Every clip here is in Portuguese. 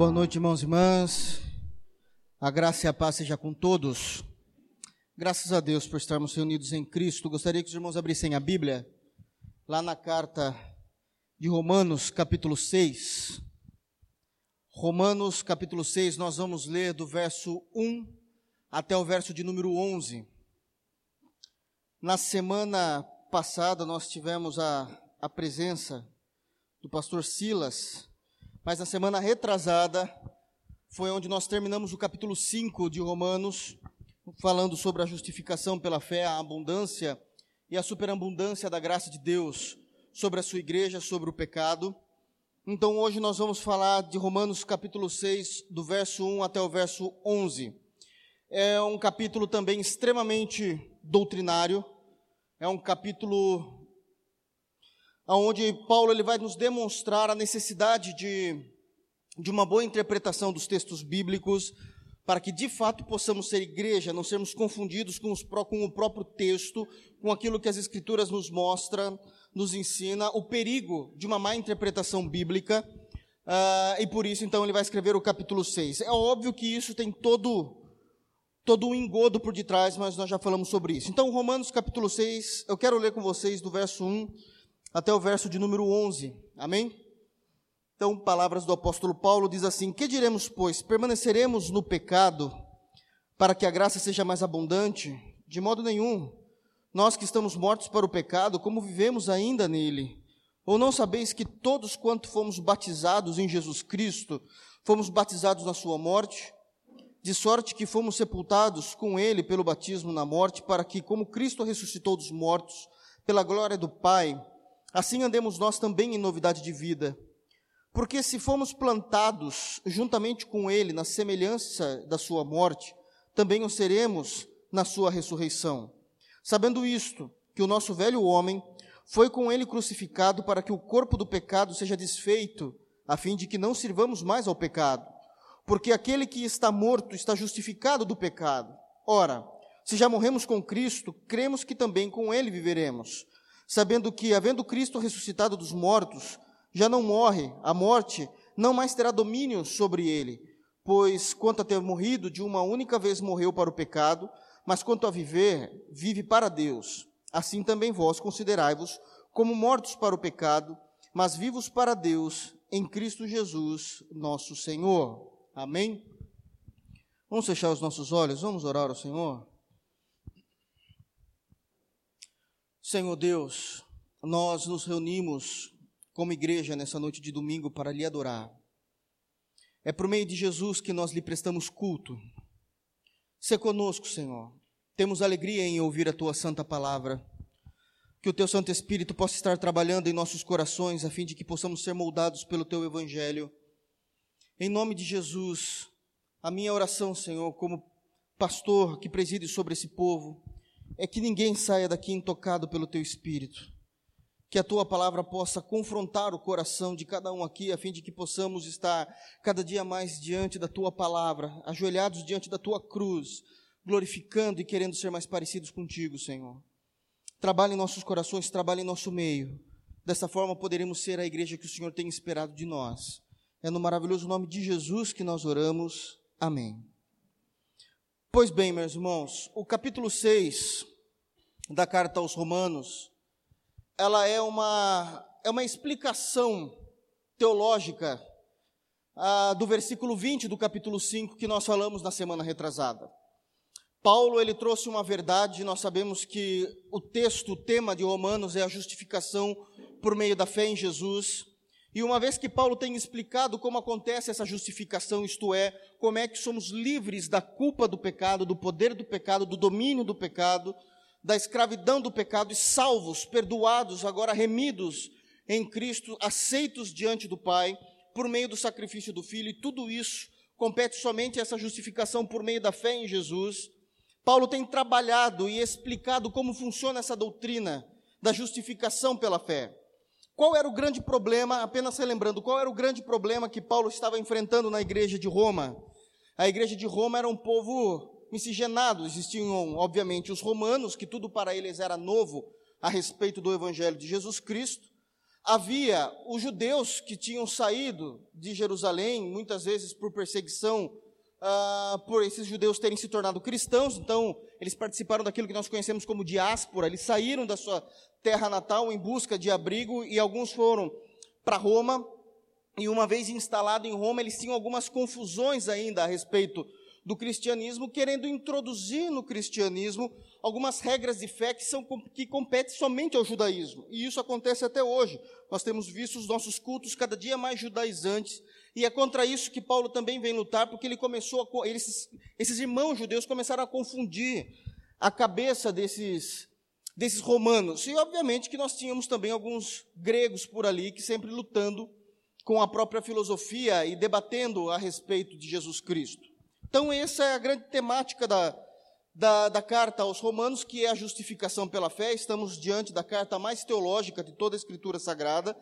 Boa noite, irmãos e irmãs. A graça e a paz seja com todos. Graças a Deus por estarmos reunidos em Cristo. Gostaria que os irmãos abrissem a Bíblia lá na carta de Romanos, capítulo 6. Romanos, capítulo 6, nós vamos ler do verso 1 até o verso de número 11. Na semana passada nós tivemos a, a presença do pastor Silas mas na semana retrasada foi onde nós terminamos o capítulo 5 de Romanos, falando sobre a justificação pela fé, a abundância e a superabundância da graça de Deus sobre a sua igreja, sobre o pecado. Então hoje nós vamos falar de Romanos capítulo 6, do verso 1 até o verso 11. É um capítulo também extremamente doutrinário, é um capítulo onde Paulo ele vai nos demonstrar a necessidade de, de uma boa interpretação dos textos bíblicos, para que de fato possamos ser igreja, não sermos confundidos com, os, com o próprio texto, com aquilo que as Escrituras nos mostram, nos ensina, o perigo de uma má interpretação bíblica, uh, e por isso então ele vai escrever o capítulo 6. É óbvio que isso tem todo todo um engodo por detrás, mas nós já falamos sobre isso. Então, Romanos capítulo 6, eu quero ler com vocês do verso 1 até o verso de número 11. Amém? Então, palavras do apóstolo Paulo diz assim: Que diremos, pois? Permaneceremos no pecado para que a graça seja mais abundante? De modo nenhum. Nós que estamos mortos para o pecado, como vivemos ainda nele? Ou não sabeis que todos quanto fomos batizados em Jesus Cristo, fomos batizados na sua morte? De sorte que fomos sepultados com ele pelo batismo na morte, para que, como Cristo ressuscitou dos mortos, pela glória do Pai, assim andemos nós também em novidade de vida. Porque se fomos plantados juntamente com Ele na semelhança da Sua morte, também o seremos na Sua ressurreição. Sabendo isto, que o nosso velho homem foi com Ele crucificado para que o corpo do pecado seja desfeito, a fim de que não sirvamos mais ao pecado. Porque aquele que está morto está justificado do pecado. Ora, se já morremos com Cristo, cremos que também com Ele viveremos sabendo que, havendo Cristo ressuscitado dos mortos, já não morre, a morte não mais terá domínio sobre ele, pois quanto a ter morrido, de uma única vez morreu para o pecado, mas quanto a viver, vive para Deus. Assim também vós considerai-vos como mortos para o pecado, mas vivos para Deus em Cristo Jesus, nosso Senhor. Amém? Vamos fechar os nossos olhos, vamos orar ao Senhor. Senhor Deus, nós nos reunimos como igreja nessa noite de domingo para lhe adorar. É por meio de Jesus que nós lhe prestamos culto. Se conosco, Senhor. Temos alegria em ouvir a tua santa palavra. Que o teu Santo Espírito possa estar trabalhando em nossos corações a fim de que possamos ser moldados pelo teu evangelho. Em nome de Jesus, a minha oração, Senhor, como pastor que preside sobre esse povo, é que ninguém saia daqui intocado pelo teu espírito. Que a tua palavra possa confrontar o coração de cada um aqui, a fim de que possamos estar cada dia mais diante da tua palavra, ajoelhados diante da tua cruz, glorificando e querendo ser mais parecidos contigo, Senhor. Trabalhe em nossos corações, trabalhe em nosso meio. Dessa forma poderemos ser a igreja que o Senhor tem esperado de nós. É no maravilhoso nome de Jesus que nós oramos. Amém. Pois bem, meus irmãos, o capítulo 6 da carta aos Romanos, ela é uma, é uma explicação teológica ah, do versículo 20 do capítulo 5 que nós falamos na semana retrasada. Paulo ele trouxe uma verdade, nós sabemos que o texto, o tema de Romanos é a justificação por meio da fé em Jesus. E uma vez que Paulo tem explicado como acontece essa justificação, isto é, como é que somos livres da culpa do pecado, do poder do pecado, do domínio do pecado, da escravidão do pecado e salvos, perdoados, agora remidos em Cristo, aceitos diante do Pai, por meio do sacrifício do Filho, e tudo isso compete somente essa justificação por meio da fé em Jesus. Paulo tem trabalhado e explicado como funciona essa doutrina da justificação pela fé. Qual era o grande problema, apenas relembrando, qual era o grande problema que Paulo estava enfrentando na igreja de Roma? A igreja de Roma era um povo miscigenado. Existiam, obviamente, os romanos, que tudo para eles era novo a respeito do Evangelho de Jesus Cristo. Havia os judeus que tinham saído de Jerusalém, muitas vezes por perseguição, uh, por esses judeus terem se tornado cristãos, então eles participaram daquilo que nós conhecemos como diáspora, eles saíram da sua terra natal em busca de abrigo e alguns foram para Roma, e uma vez instalado em Roma, eles tinham algumas confusões ainda a respeito do cristianismo, querendo introduzir no cristianismo algumas regras de fé que, são, que competem somente ao judaísmo. E isso acontece até hoje. Nós temos visto os nossos cultos cada dia mais judaizantes, e é contra isso que Paulo também vem lutar, porque ele começou a, esses, irmãos judeus começaram a confundir a cabeça desses, desses romanos. E obviamente que nós tínhamos também alguns gregos por ali que sempre lutando com a própria filosofia e debatendo a respeito de Jesus Cristo. Então, essa é a grande temática da, da, da, carta aos Romanos, que é a justificação pela fé. Estamos diante da carta mais teológica de toda a Escritura Sagrada,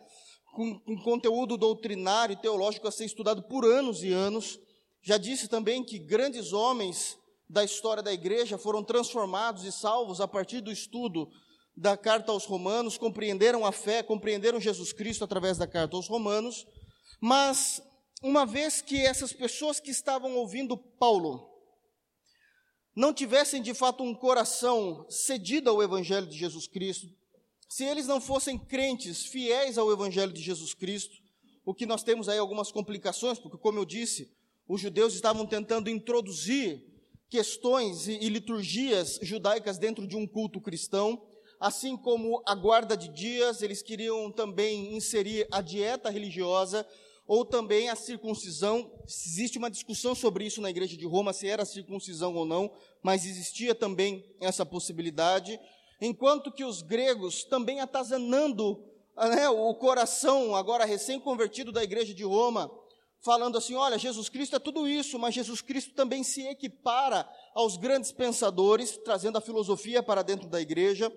com um conteúdo doutrinário e teológico a ser estudado por anos e anos. Já disse também que grandes homens da história da igreja foram transformados e salvos a partir do estudo da carta aos Romanos, compreenderam a fé, compreenderam Jesus Cristo através da carta aos Romanos, mas uma vez que essas pessoas que estavam ouvindo Paulo não tivessem de fato um coração cedido ao Evangelho de Jesus Cristo, se eles não fossem crentes fiéis ao Evangelho de Jesus Cristo, o que nós temos aí algumas complicações, porque, como eu disse, os judeus estavam tentando introduzir questões e, liturgias judaicas dentro de um culto cristão, assim como a guarda de dias, eles queriam também inserir a dieta religiosa, ou também a circuncisão. Existe uma discussão sobre isso na igreja de Roma, se era circuncisão ou não, mas existia também essa possibilidade. Enquanto que os gregos, também atazanando né, o coração, agora recém-convertido da igreja de Roma, falando assim: olha, Jesus Cristo é tudo isso, mas Jesus Cristo também se equipara aos grandes pensadores, trazendo a filosofia para dentro da igreja.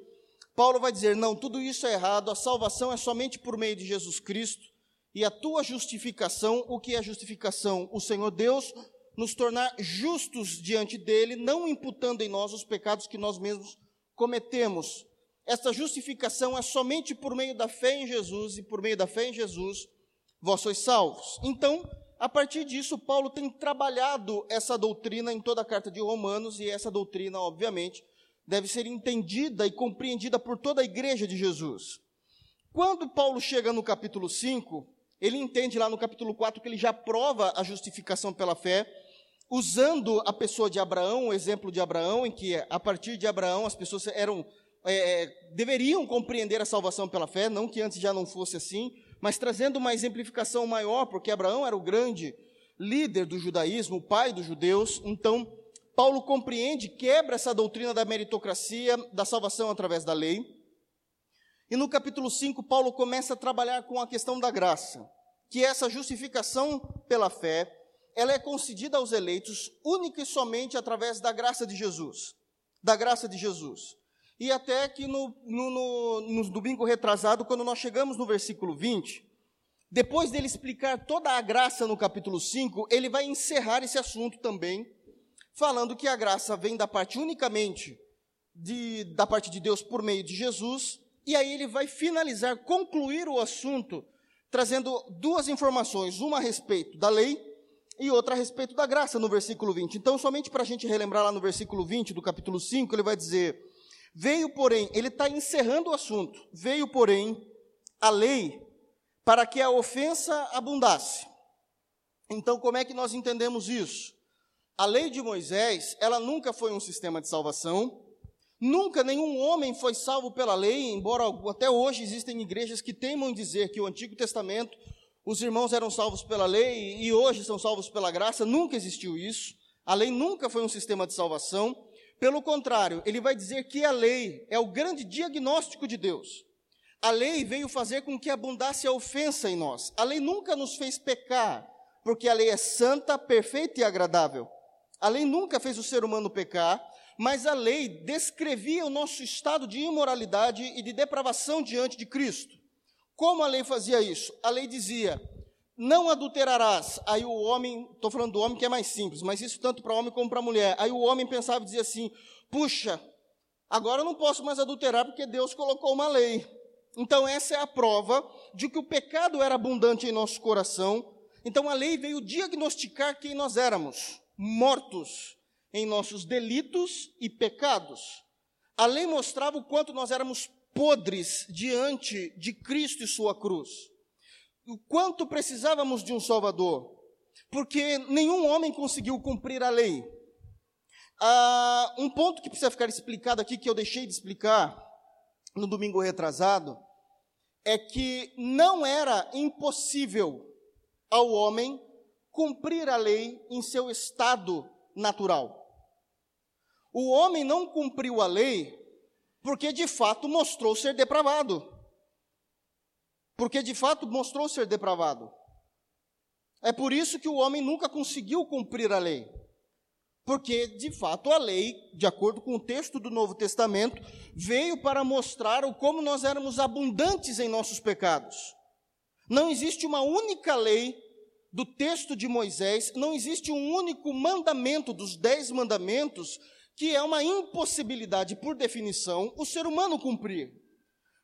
Paulo vai dizer: não, tudo isso é errado, a salvação é somente por meio de Jesus Cristo, e a tua justificação, o que é justificação? O Senhor Deus nos tornar justos diante dele, não imputando em nós os pecados que nós mesmos cometemos. Esta justificação é somente por meio da fé em Jesus, e por meio da fé em Jesus, vós sois salvos. Então, a partir disso, Paulo tem trabalhado essa doutrina em toda a carta de Romanos, e essa doutrina, obviamente, deve ser entendida e compreendida por toda a igreja de Jesus. Quando Paulo chega no capítulo 5, ele entende lá no capítulo 4 que ele já prova a justificação pela fé, usando a pessoa de Abraão, o exemplo de Abraão, em que a partir de Abraão as pessoas eram é, é deveriam compreender a salvação pela fé, não que antes já não fosse assim, mas trazendo uma exemplificação maior, porque Abraão era o grande líder do judaísmo, o pai dos judeus, então Paulo compreende, quebra essa doutrina da meritocracia, da salvação através da lei. E no capítulo 5, Paulo começa a trabalhar com a questão da graça, que essa justificação pela fé, ela é concedida aos eleitos única e somente através da graça de Jesus. Da graça de Jesus. E até que no, no, no, no domingo retrasado, quando nós chegamos no versículo 20, depois dele explicar toda a graça no capítulo 5, ele vai encerrar esse assunto também, falando que a graça vem da parte unicamente de, da parte de Deus por meio de Jesus, e aí ele vai finalizar, concluir o assunto, trazendo duas informações, uma a respeito da lei e outra a respeito da graça, no versículo 20. Então, somente para a gente relembrar lá no versículo 20 do capítulo 5, ele vai dizer: Veio, porém, ele está encerrando o assunto, veio, porém, a lei para que a ofensa abundasse. Então, como é que nós entendemos isso? A lei de Moisés, ela nunca foi um sistema de salvação, nunca nenhum homem foi salvo pela lei, embora até hoje existem igrejas que teimam em dizer que o Antigo Testamento, os irmãos eram salvos pela lei e hoje são salvos pela graça, nunca existiu isso. A lei nunca foi um sistema de salvação. Pelo contrário, ele vai dizer que a lei é o grande diagnóstico de Deus. A lei veio fazer com que abundasse a ofensa em nós. A lei nunca nos fez pecar, porque a lei é santa, perfeita e agradável. A lei nunca fez o ser humano pecar, mas a lei descrevia o nosso estado de imoralidade e de depravação diante de Cristo. Como a lei fazia isso? A lei dizia: não adulterarás. Aí o homem, estou falando do homem que é mais simples, mas isso tanto para homem como para mulher. Aí o homem pensava e dizia assim: puxa, agora eu não posso mais adulterar porque Deus colocou uma lei. Então, essa é a prova de que o pecado era abundante em nosso coração. Então, a lei veio diagnosticar quem nós éramos: mortos em nossos delitos e pecados. A lei mostrava o quanto nós éramos podres diante de Cristo e Sua cruz. O quanto precisávamos de um Salvador. Porque nenhum homem conseguiu cumprir a lei. Ah, um ponto que precisa ficar explicado aqui, que eu deixei de explicar no domingo retrasado, é que não era impossível ao homem cumprir a lei em seu estado natural. O homem não cumpriu a lei porque de fato mostrou ser depravado. Porque de fato mostrou ser depravado. É por isso que o homem nunca conseguiu cumprir a lei. Porque, de fato, a lei, de acordo com o texto do Novo Testamento, veio para mostrar o como nós éramos abundantes em nossos pecados. Não existe uma única lei do texto de Moisés, não existe um único mandamento dos dez mandamentos que é uma impossibilidade, por definição, o ser humano cumprir.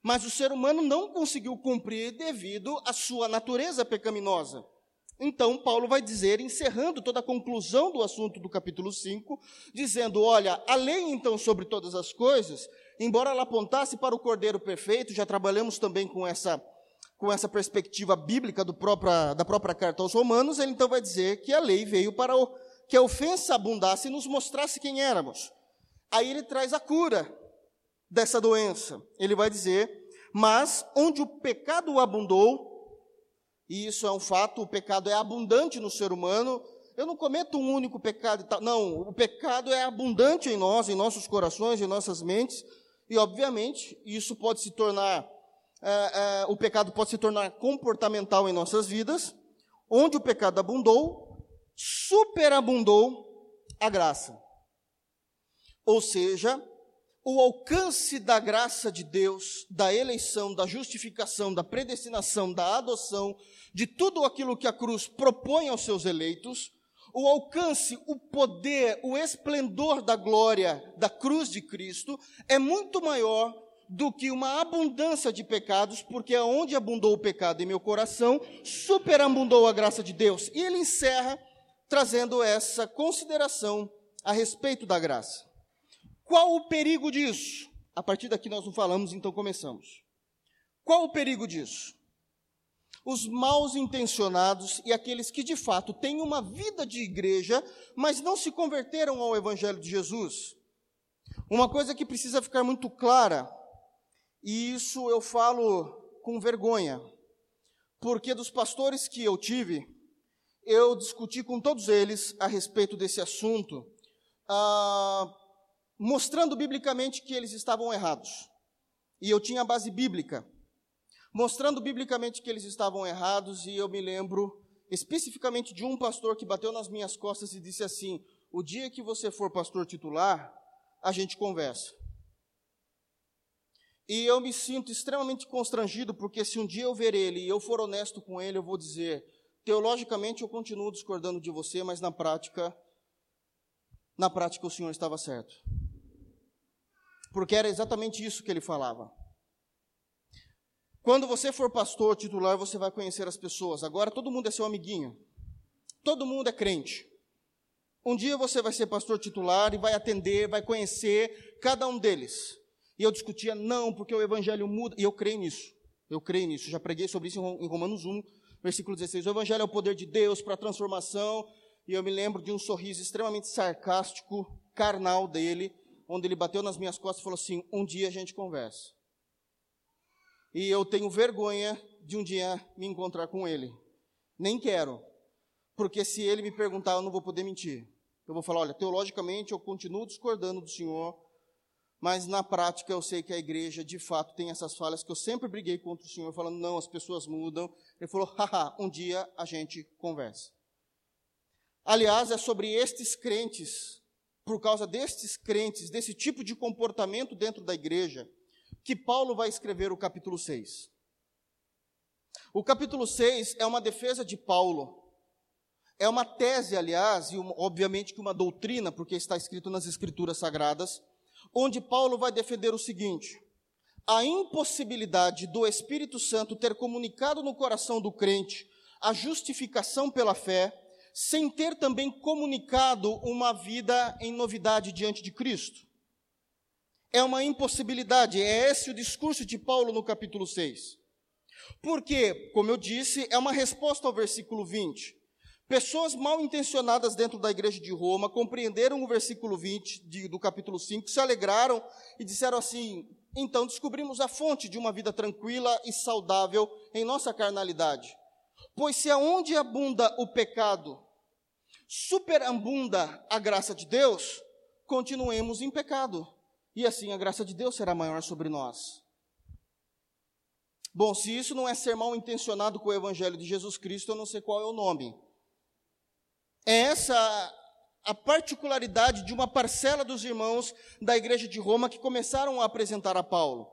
Mas o ser humano não conseguiu cumprir devido à sua natureza pecaminosa. Então, Paulo vai dizer, encerrando toda a conclusão do assunto do capítulo 5, dizendo: Olha, a lei então sobre todas as coisas, embora ela apontasse para o Cordeiro perfeito, já trabalhamos também com essa, com essa perspectiva bíblica própria, da própria carta aos Romanos, ele então vai dizer que a lei veio para o, que a ofensa abundasse e nos mostrasse quem éramos. Aí ele traz a cura dessa doença. Ele vai dizer: Mas onde o pecado abundou, e isso é um fato, o pecado é abundante no ser humano. Eu não cometo um único pecado e tal. Não, o pecado é abundante em nós, em nossos corações, em nossas mentes. E, obviamente, isso pode se tornar, é, é, o pecado pode se tornar comportamental em nossas vidas. Onde o pecado abundou, superabundou a graça. Ou seja, o alcance da graça de Deus, da eleição, da justificação, da predestinação, da adoção, de tudo aquilo que a cruz propõe aos seus eleitos, o alcance, o poder, o esplendor da glória da cruz de Cristo é muito maior do que uma abundância de pecados, porque onde abundou o pecado em meu coração, superabundou a graça de Deus. E ele encerra trazendo essa consideração a respeito da graça. Qual o perigo disso? A partir daqui nós não falamos, então começamos. Qual o perigo disso? Os mal intencionados e aqueles que de fato têm uma vida de igreja, mas não se converteram ao Evangelho de Jesus. Uma coisa que precisa ficar muito clara, e isso eu falo com vergonha, porque dos pastores que eu tive, eu discuti com todos eles a respeito desse assunto. Ah, mostrando biblicamente que eles estavam errados. E eu tinha a base bíblica, mostrando biblicamente que eles estavam errados, e eu me lembro especificamente de um pastor que bateu nas minhas costas e disse assim: O dia que você for pastor titular, a gente conversa. E eu me sinto extremamente constrangido, porque se um dia eu ver ele e eu for honesto com ele, eu vou dizer: teologicamente eu continuo discordando de você, mas na prática, na prática o senhor estava certo porque era exatamente isso que ele falava. Quando você for pastor titular, você vai conhecer as pessoas. Agora todo mundo é seu amiguinho. Todo mundo é crente. Um dia você vai ser pastor titular e vai atender, vai conhecer cada um deles. E eu discutia, não, porque o evangelho muda. E eu creio nisso. Eu creio nisso. Já preguei sobre isso em Romanos 1, versículo 16. O evangelho é o poder de Deus para a transformação. E eu me lembro de um sorriso extremamente sarcástico, carnal dele, onde ele bateu nas minhas costas e falou assim: Um dia a gente conversa. E eu tenho vergonha de um dia me encontrar com ele. Nem quero, porque se ele me perguntar, eu não vou poder mentir. Eu vou falar: olha, teologicamente eu continuo discordando do Senhor, mas na prática eu sei que a igreja de fato tem essas falhas que eu sempre briguei contra o Senhor, falando: não, as pessoas mudam. Ele falou: haha, um dia a gente conversa. Aliás, é sobre estes crentes por causa destes crentes, desse tipo de comportamento dentro da igreja, que Paulo vai escrever o capítulo 6. O capítulo 6 é uma defesa de Paulo. É uma tese, aliás, e uma, obviamente que uma doutrina, porque está escrito nas escrituras sagradas, onde Paulo vai defender o seguinte: a impossibilidade do Espírito Santo ter comunicado no coração do crente a justificação pela fé, sem ter também comunicado uma vida em novidade diante de Cristo. É uma impossibilidade, é esse o discurso de Paulo no capítulo 6. Porque, como eu disse, é uma resposta ao versículo 20. Pessoas mal intencionadas dentro da igreja de Roma compreenderam o versículo 20 de, do capítulo 5, se alegraram e disseram assim: então descobrimos a fonte de uma vida tranquila e saudável em nossa carnalidade. Pois se aonde abunda o pecado, superabunda a graça de Deus, continuemos em pecado. E assim a graça de Deus será maior sobre nós. Bom, se isso não é ser mal intencionado com o Evangelho de Jesus Cristo, eu não sei qual é o nome. É essa a particularidade de uma parcela dos irmãos da igreja de Roma que começaram a apresentar a Paulo.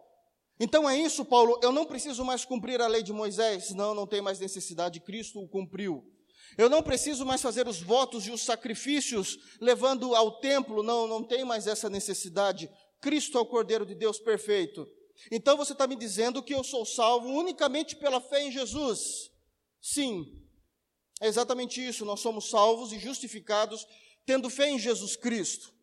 Então é isso, Paulo, eu não preciso mais cumprir a lei de Moisés, não, não tem mais necessidade, Cristo o cumpriu. Eu não preciso mais fazer os votos e os sacrifícios levando ao templo, não, não tem mais essa necessidade. Cristo é o Cordeiro de Deus perfeito. Então você está me dizendo que eu sou salvo unicamente pela fé em Jesus? Sim, é exatamente isso. Nós somos salvos e justificados tendo fé em Jesus Cristo.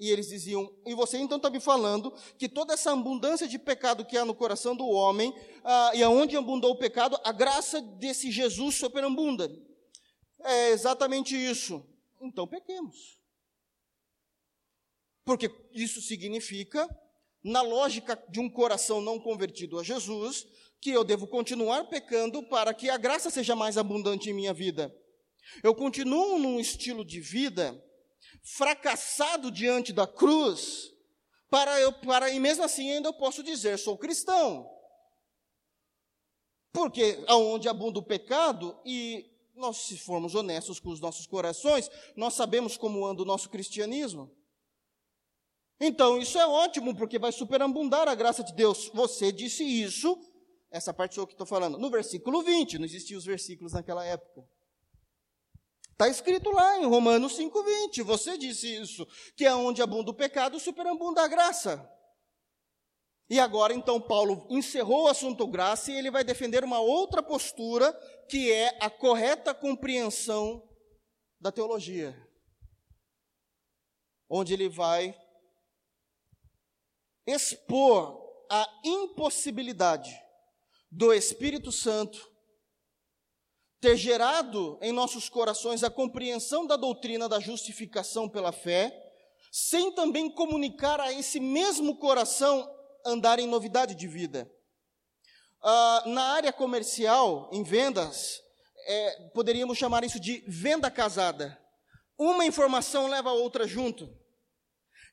E eles diziam, e você então está me falando que toda essa abundância de pecado que há no coração do homem, ah, e aonde abundou o pecado, a graça desse Jesus superabunda. É exatamente isso. Então pequemos. Porque isso significa, na lógica de um coração não convertido a Jesus, que eu devo continuar pecando para que a graça seja mais abundante em minha vida. Eu continuo num estilo de vida fracassado diante da cruz, para eu, para, e mesmo assim ainda eu posso dizer, sou cristão. Porque aonde abunda o pecado, e nós, se formos honestos com os nossos corações, nós sabemos como anda o nosso cristianismo. Então, isso é ótimo, porque vai superabundar a graça de Deus. Você disse isso, essa parte sou eu que estou falando, no versículo 20, não existiam os versículos naquela época. Está escrito lá em Romanos 5,20. Você disse isso, que é onde abunda o pecado, superabunda a graça. E agora, então, Paulo encerrou o assunto graça e ele vai defender uma outra postura, que é a correta compreensão da teologia. Onde ele vai expor a impossibilidade do Espírito Santo ter gerado em nossos corações a compreensão da doutrina da justificação pela fé, sem também comunicar a esse mesmo coração andar em novidade de vida. Ah, na área comercial, em vendas, é, poderíamos chamar isso de venda casada. Uma informação leva a outra junto.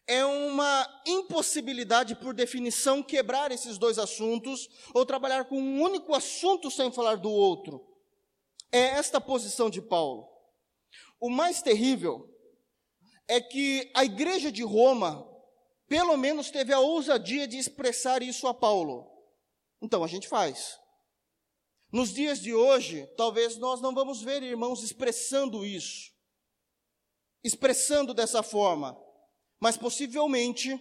É uma impossibilidade, por definição, quebrar esses dois assuntos ou trabalhar com um único assunto sem falar do outro é esta posição de Paulo. O mais terrível é que a igreja de Roma, pelo menos, teve a ousadia de expressar isso a Paulo. Então a gente faz. Nos dias de hoje, talvez nós não vamos ver irmãos expressando isso, expressando dessa forma, mas possivelmente,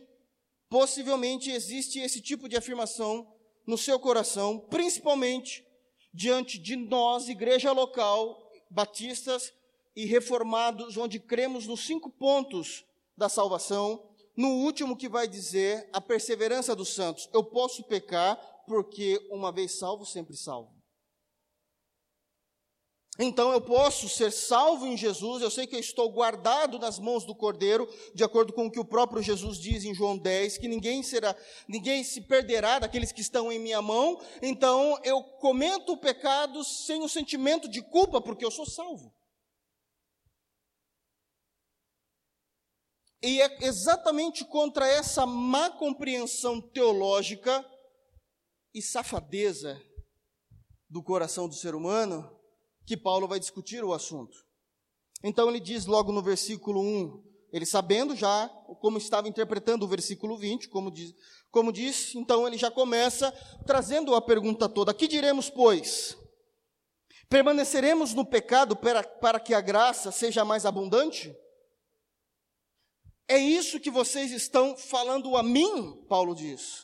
possivelmente existe esse tipo de afirmação no seu coração, principalmente diante de nós, igreja local, batistas e reformados, onde cremos nos cinco pontos da salvação, no último que vai dizer a perseverança dos santos. Eu posso pecar porque uma vez salvo, sempre salvo. Então eu posso ser salvo em Jesus, eu sei que eu estou guardado nas mãos do Cordeiro, de acordo com o que o próprio Jesus diz em João 10, que ninguém será, ninguém se perderá daqueles que estão em minha mão. Então eu comento o pecado sem o sentimento de culpa, porque eu sou salvo. E é exatamente contra essa má compreensão teológica e safadeza do coração do ser humano que Paulo vai discutir o assunto. Então ele diz logo no versículo 1, ele sabendo já como estava interpretando o versículo 20, como diz, como diz, então ele já começa trazendo a pergunta toda: Que diremos, pois? Permaneceremos no pecado para, para que a graça seja mais abundante? É isso que vocês estão falando a mim, Paulo diz.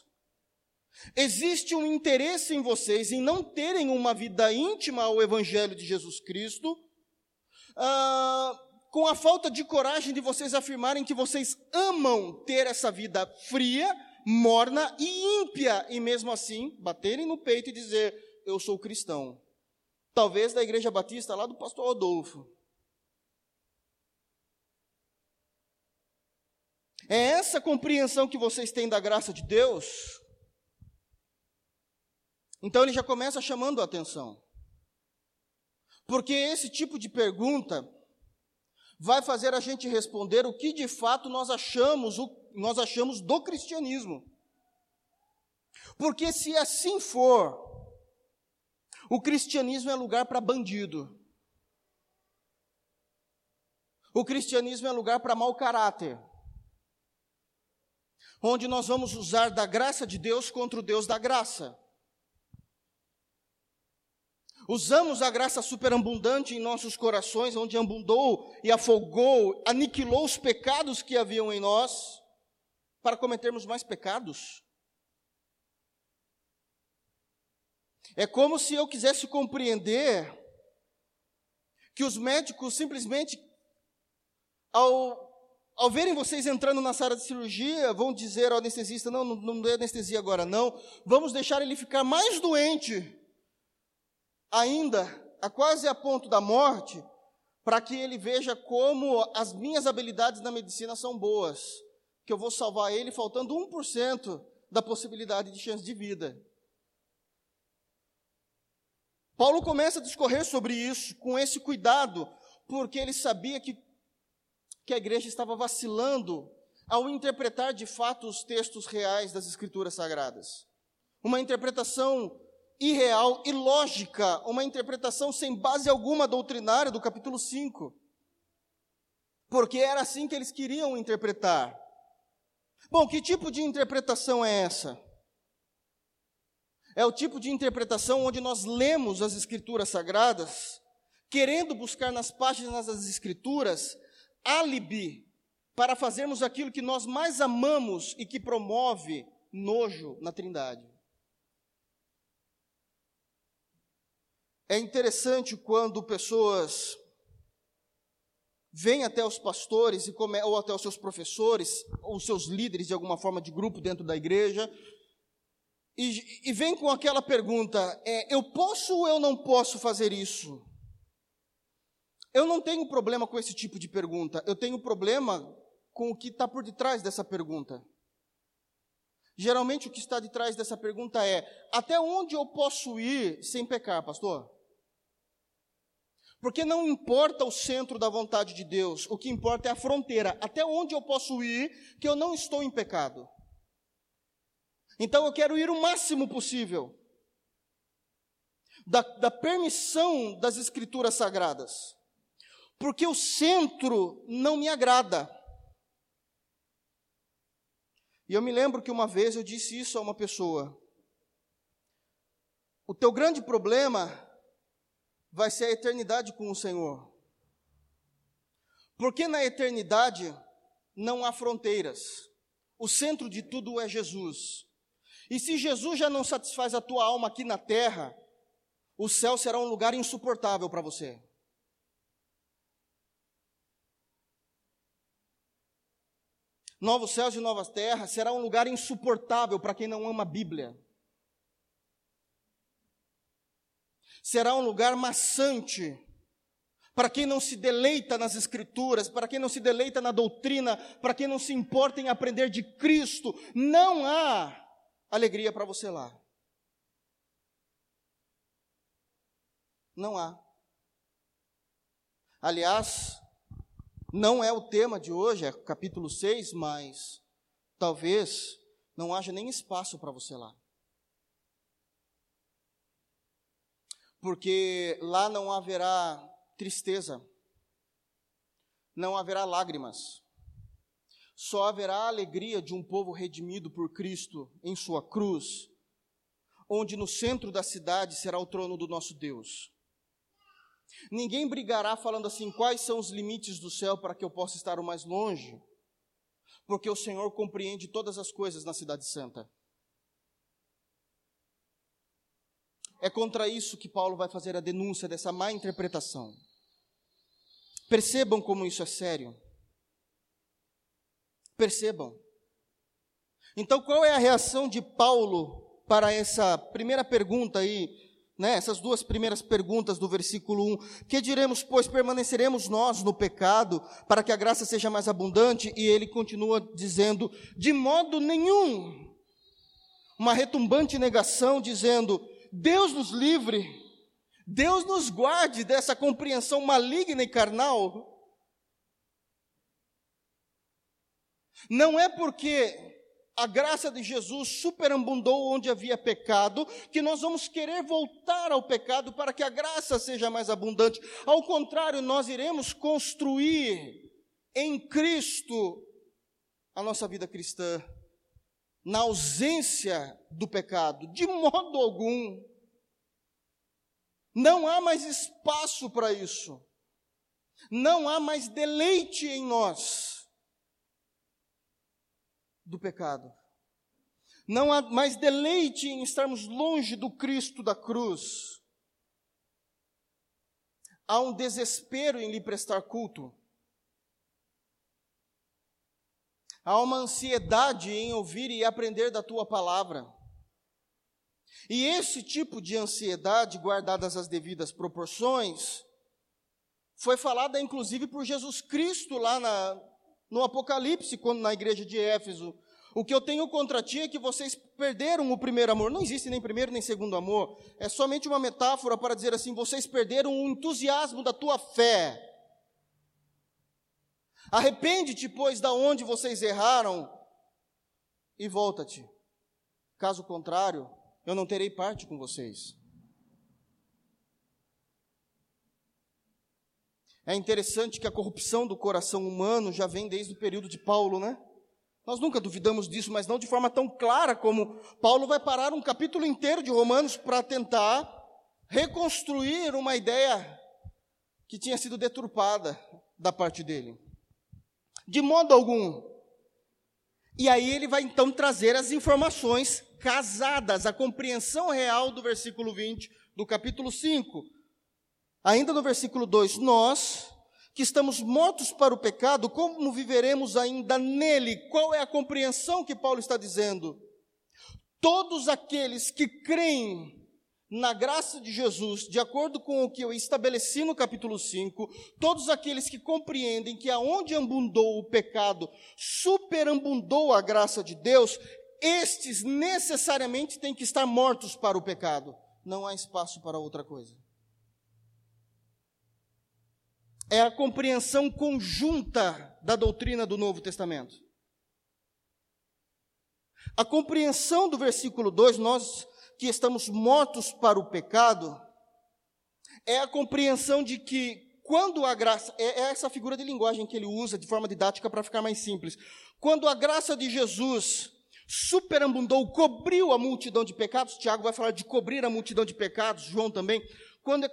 Existe um interesse em vocês em não terem uma vida íntima ao Evangelho de Jesus Cristo, ah, com a falta de coragem de vocês afirmarem que vocês amam ter essa vida fria, morna e ímpia, e mesmo assim baterem no peito e dizer: Eu sou cristão. Talvez da Igreja Batista lá do pastor Rodolfo. É essa compreensão que vocês têm da graça de Deus? Então ele já começa chamando a atenção. Porque esse tipo de pergunta vai fazer a gente responder o que de fato nós achamos, nós achamos do cristianismo. Porque se assim for, o cristianismo é lugar para bandido. O cristianismo é lugar para mau caráter onde nós vamos usar da graça de Deus contra o Deus da graça. Usamos a graça superabundante em nossos corações, onde abundou e afogou, aniquilou os pecados que haviam em nós, para cometermos mais pecados. É como se eu quisesse compreender que os médicos simplesmente, ao ao verem vocês entrando na sala de cirurgia, vão dizer ao anestesista: não, não, não dê anestesia agora, não. Vamos deixar ele ficar mais doente, ainda, a quase a ponto da morte, para que ele veja como as minhas habilidades na medicina são boas, que eu vou salvar ele faltando 1% da possibilidade de chance de vida. Paulo começa a discorrer sobre isso, com esse cuidado, porque ele sabia que que a igreja estava vacilando ao interpretar de fato os textos reais das Escrituras Sagradas. Uma interpretação irreal, ilógica, uma interpretação sem base alguma doutrinária do capítulo 5. Porque era assim que eles queriam interpretar. Bom, que tipo de interpretação é essa? É o tipo de interpretação onde nós lemos as Escrituras Sagradas, querendo buscar nas páginas das Escrituras álibi para fazermos aquilo que nós mais amamos e que promove nojo na Trindade. É interessante quando pessoas vêm até os pastores e come, ou até os seus professores, ou seus líderes de alguma forma de grupo dentro da igreja, e, e vem com aquela pergunta: é, eu posso ou eu não posso fazer isso? Eu não tenho problema com esse tipo de pergunta, eu tenho problema com o que está por detrás dessa pergunta. Geralmente o que está de trás dessa pergunta é: até onde eu posso ir sem pecar, pastor? Porque não importa o centro da vontade de Deus, o que importa é a fronteira. Até onde eu posso ir que eu não estou em pecado? Então eu quero ir o máximo possível da, da permissão das Escrituras Sagradas porque o centro não me agrada. E eu me lembro que uma vez eu disse isso a uma pessoa: o teu grande problema vai ser a eternidade com o Senhor. Porque na eternidade não há fronteiras. O centro de tudo é Jesus. E se Jesus já não satisfaz a tua alma aqui na terra, o céu será um lugar insuportável para você. Novos céus e novas terras será um lugar insuportável para quem não ama a Bíblia. Será um lugar maçante para quem não se deleita nas Escrituras, para quem não se deleita na doutrina, para quem não se importa em aprender de Cristo. Não há alegria para você lá. Não há. Aliás, não é o tema de hoje, é capítulo 6, mas talvez não haja nem espaço para você lá. Porque lá não haverá tristeza, não haverá lágrimas, só haverá a alegria de um povo redimido por Cristo em Sua cruz, onde no centro da cidade será o trono do nosso Deus. Ninguém brigará falando assim: quais são os limites do céu para que eu possa estar o mais longe? Porque o Senhor compreende todas as coisas na Cidade Santa. É contra isso que Paulo vai fazer a denúncia dessa má interpretação. Percebam como isso é sério. Percebam. Então, qual é a reação de Paulo para essa primeira pergunta aí, né, essas duas primeiras perguntas do versículo 1? Que diremos, pois permaneceremos nós no pecado para que a graça seja mais abundante? E ele continua dizendo: de modo nenhum. Uma retumbante negação, dizendo: Deus nos livre, Deus nos guarde dessa compreensão maligna e carnal. Não é porque a graça de Jesus superabundou onde havia pecado, que nós vamos querer voltar ao pecado para que a graça seja mais abundante. Ao contrário, nós iremos construir em Cristo a nossa vida cristã, na ausência do pecado, de modo algum. Não há mais espaço para isso. Não há mais deleite em nós do pecado. Não há mais deleite em estarmos longe do Cristo da cruz. Há um desespero em lhe prestar culto. Há uma ansiedade em ouvir e aprender da tua palavra. E esse tipo de ansiedade, guardadas as devidas proporções, foi falada inclusive por Jesus Cristo lá na, no Apocalipse, quando na igreja de Éfeso. O que eu tenho contra ti é que vocês perderam o primeiro amor. Não existe nem primeiro nem segundo amor. É somente uma metáfora para dizer assim: vocês perderam o entusiasmo da tua fé. Arrepende-te, pois, da onde vocês erraram e volta-te. Caso contrário, eu não terei parte com vocês. É interessante que a corrupção do coração humano já vem desde o período de Paulo, né? Nós nunca duvidamos disso, mas não de forma tão clara como Paulo vai parar um capítulo inteiro de Romanos para tentar reconstruir uma ideia que tinha sido deturpada da parte dele. De modo algum. E aí ele vai então trazer as informações casadas, a compreensão real do versículo 20 do capítulo 5 Ainda no versículo 2: Nós que estamos mortos para o pecado, como viveremos ainda nele? Qual é a compreensão que Paulo está dizendo? Todos aqueles que creem na graça de Jesus, de acordo com o que eu estabeleci no capítulo 5, todos aqueles que compreendem que aonde abundou o pecado, superabundou a graça de Deus, estes necessariamente têm que estar mortos para o pecado. Não há espaço para outra coisa. é a compreensão conjunta da doutrina do Novo Testamento. A compreensão do versículo 2, nós que estamos mortos para o pecado, é a compreensão de que quando a graça, é, é essa figura de linguagem que ele usa de forma didática para ficar mais simples. Quando a graça de Jesus superabundou, cobriu a multidão de pecados, Tiago vai falar de cobrir a multidão de pecados, João também. Quando é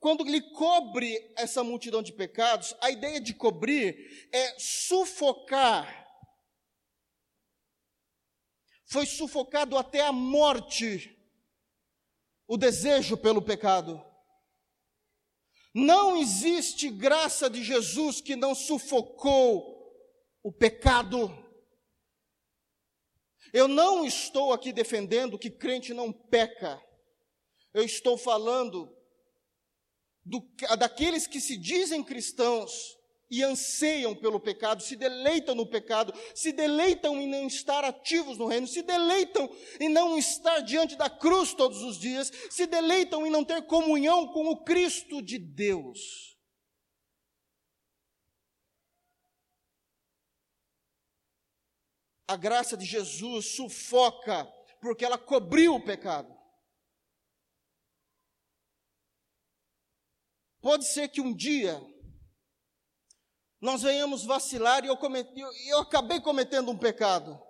quando lhe cobre essa multidão de pecados, a ideia de cobrir é sufocar. Foi sufocado até a morte o desejo pelo pecado. Não existe graça de Jesus que não sufocou o pecado. Eu não estou aqui defendendo que crente não peca. Eu estou falando do, daqueles que se dizem cristãos e anseiam pelo pecado, se deleitam no pecado, se deleitam em não estar ativos no reino, se deleitam em não estar diante da cruz todos os dias, se deleitam em não ter comunhão com o Cristo de Deus. A graça de Jesus sufoca, porque ela cobriu o pecado. Pode ser que um dia nós venhamos vacilar e eu, cometi, eu, acabei cometendo um pecado.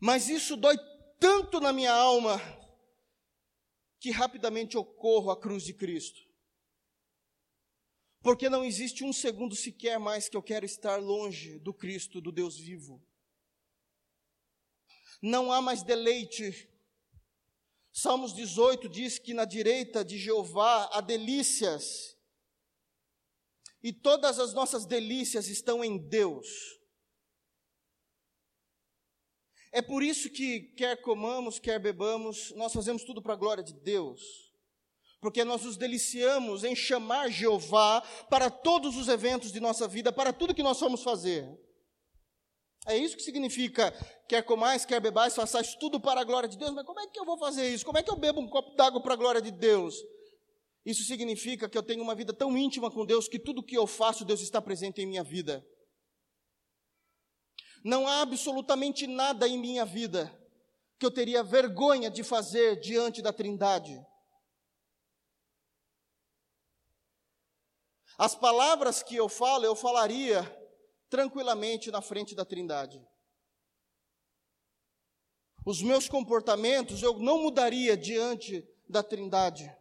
Mas isso dói tanto na minha alma que rapidamente eu corro à cruz de Cristo. Porque não existe um segundo sequer mais que eu quero estar longe do Cristo, do Deus vivo. Não há mais deleite Salmos 18 diz que na direita de Jeová há delícias, e todas as nossas delícias estão em Deus. É por isso que, quer comamos, quer bebamos, nós fazemos tudo para a glória de Deus porque nós nos deliciamos em chamar Jeová para todos os eventos de nossa vida, para tudo que nós vamos fazer. É isso que significa, quer comais, quer bebais, façais tudo para a glória de Deus. Mas como é que eu vou fazer isso? Como é que eu bebo um copo d'água para a glória de Deus? Isso significa que eu tenho uma vida tão íntima com Deus que tudo que eu faço, Deus está presente em minha vida. Não há absolutamente nada em minha vida que eu teria vergonha de fazer diante da Trindade. As palavras que eu falo, eu falaria tranquilamente na frente da Trindade. Os meus comportamentos eu não mudaria diante da Trindade.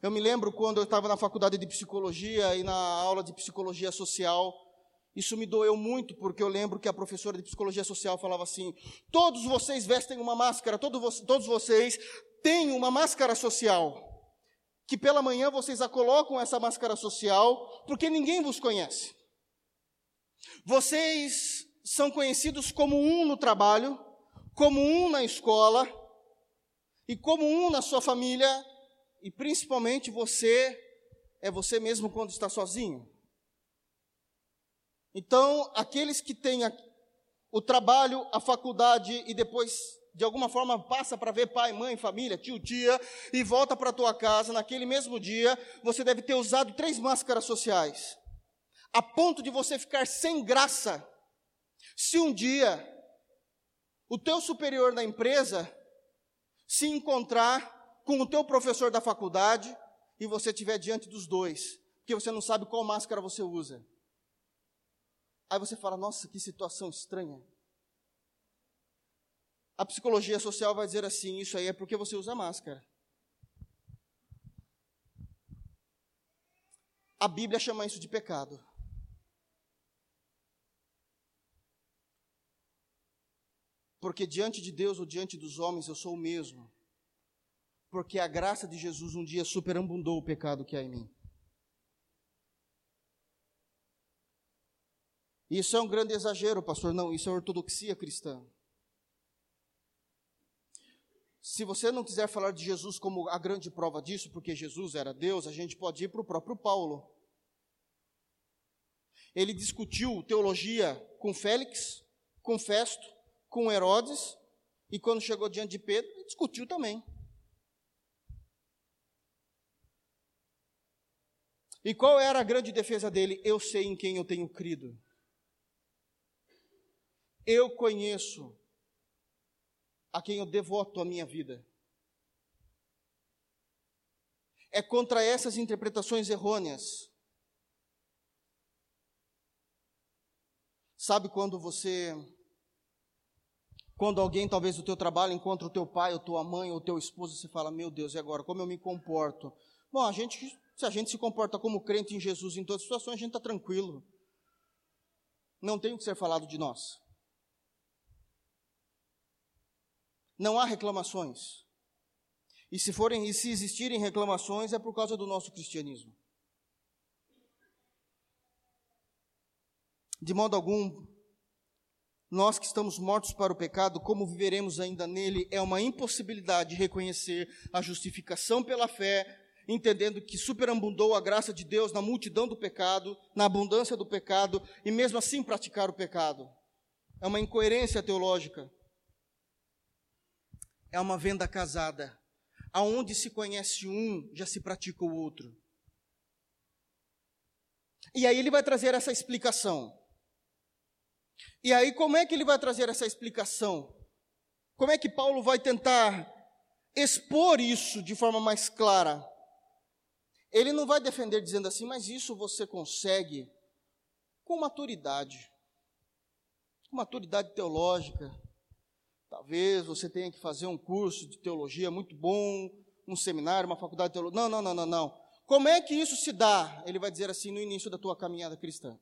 Eu me lembro quando eu estava na faculdade de psicologia e na aula de psicologia social, isso me doeu muito, porque eu lembro que a professora de psicologia social falava assim: todos vocês vestem uma máscara, todos, vocês têm uma máscara social que pela manhã vocês a colocam essa máscara social, porque ninguém vos conhece. Vocês são conhecidos como um no trabalho, como um na escola, e como um na sua família, e principalmente você é você mesmo quando está sozinho. Então, aqueles que têm o trabalho, a faculdade e depois de alguma forma passa para ver pai, mãe, família, tio, tia, e volta para a tua casa, naquele mesmo dia, você deve ter usado três máscaras sociais, a ponto de você ficar sem graça. Se um dia o teu superior na empresa se encontrar com o teu professor da faculdade e você estiver diante dos dois, porque você não sabe qual máscara você usa. Aí você fala: Nossa, que situação estranha. A psicologia social vai dizer assim: isso aí é porque você usa máscara. A Bíblia chama isso de pecado. Porque diante de Deus ou diante dos homens eu sou o mesmo. Porque a graça de Jesus um dia superabundou o pecado que há em mim. Isso é um grande exagero, pastor. Não, isso é ortodoxia cristã. Se você não quiser falar de Jesus como a grande prova disso, porque Jesus era Deus, a gente pode ir para o próprio Paulo. Ele discutiu teologia com Félix, com Festo, com Herodes, e quando chegou diante de Pedro, discutiu também. E qual era a grande defesa dele? Eu sei em quem eu tenho crido. Eu conheço a quem eu devoto a minha vida. É contra essas interpretações errôneas. Sabe quando você quando alguém, talvez do teu trabalho, encontra o teu pai, ou tua mãe, ou teu esposo, você fala: "Meu Deus, e agora como eu me comporto?" Bom, a gente, se a gente se comporta como crente em Jesus em todas as situações, a gente está tranquilo. Não tem o que ser falado de nós. não há reclamações. E se forem e se existirem reclamações é por causa do nosso cristianismo. De modo algum, nós que estamos mortos para o pecado, como viveremos ainda nele, é uma impossibilidade de reconhecer a justificação pela fé, entendendo que superabundou a graça de Deus na multidão do pecado, na abundância do pecado, e mesmo assim praticar o pecado. É uma incoerência teológica é uma venda casada. Aonde se conhece um, já se pratica o outro. E aí ele vai trazer essa explicação. E aí, como é que ele vai trazer essa explicação? Como é que Paulo vai tentar expor isso de forma mais clara? Ele não vai defender dizendo assim, mas isso você consegue com maturidade, com maturidade teológica, Talvez você tenha que fazer um curso de teologia muito bom, um seminário, uma faculdade de teologia. Não, não, não, não, não. Como é que isso se dá? Ele vai dizer assim no início da tua caminhada cristã.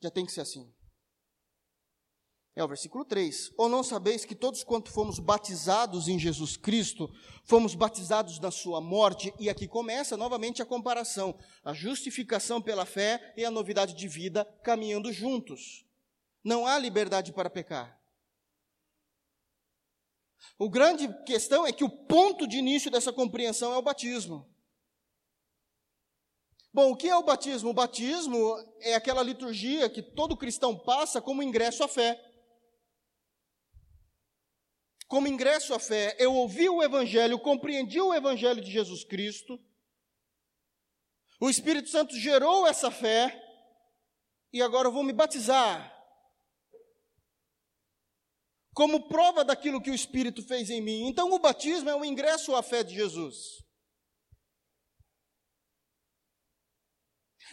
Já tem que ser assim. É o versículo 3. Ou não sabeis que todos quanto fomos batizados em Jesus Cristo, fomos batizados na sua morte? E aqui começa novamente a comparação, a justificação pela fé e a novidade de vida caminhando juntos. Não há liberdade para pecar. O grande questão é que o ponto de início dessa compreensão é o batismo. Bom, o que é o batismo? O batismo é aquela liturgia que todo cristão passa como ingresso à fé como ingresso à fé, eu ouvi o Evangelho, compreendi o Evangelho de Jesus Cristo, o Espírito Santo gerou essa fé, e agora eu vou me batizar. Como prova daquilo que o Espírito fez em mim. Então, o batismo é o ingresso à fé de Jesus.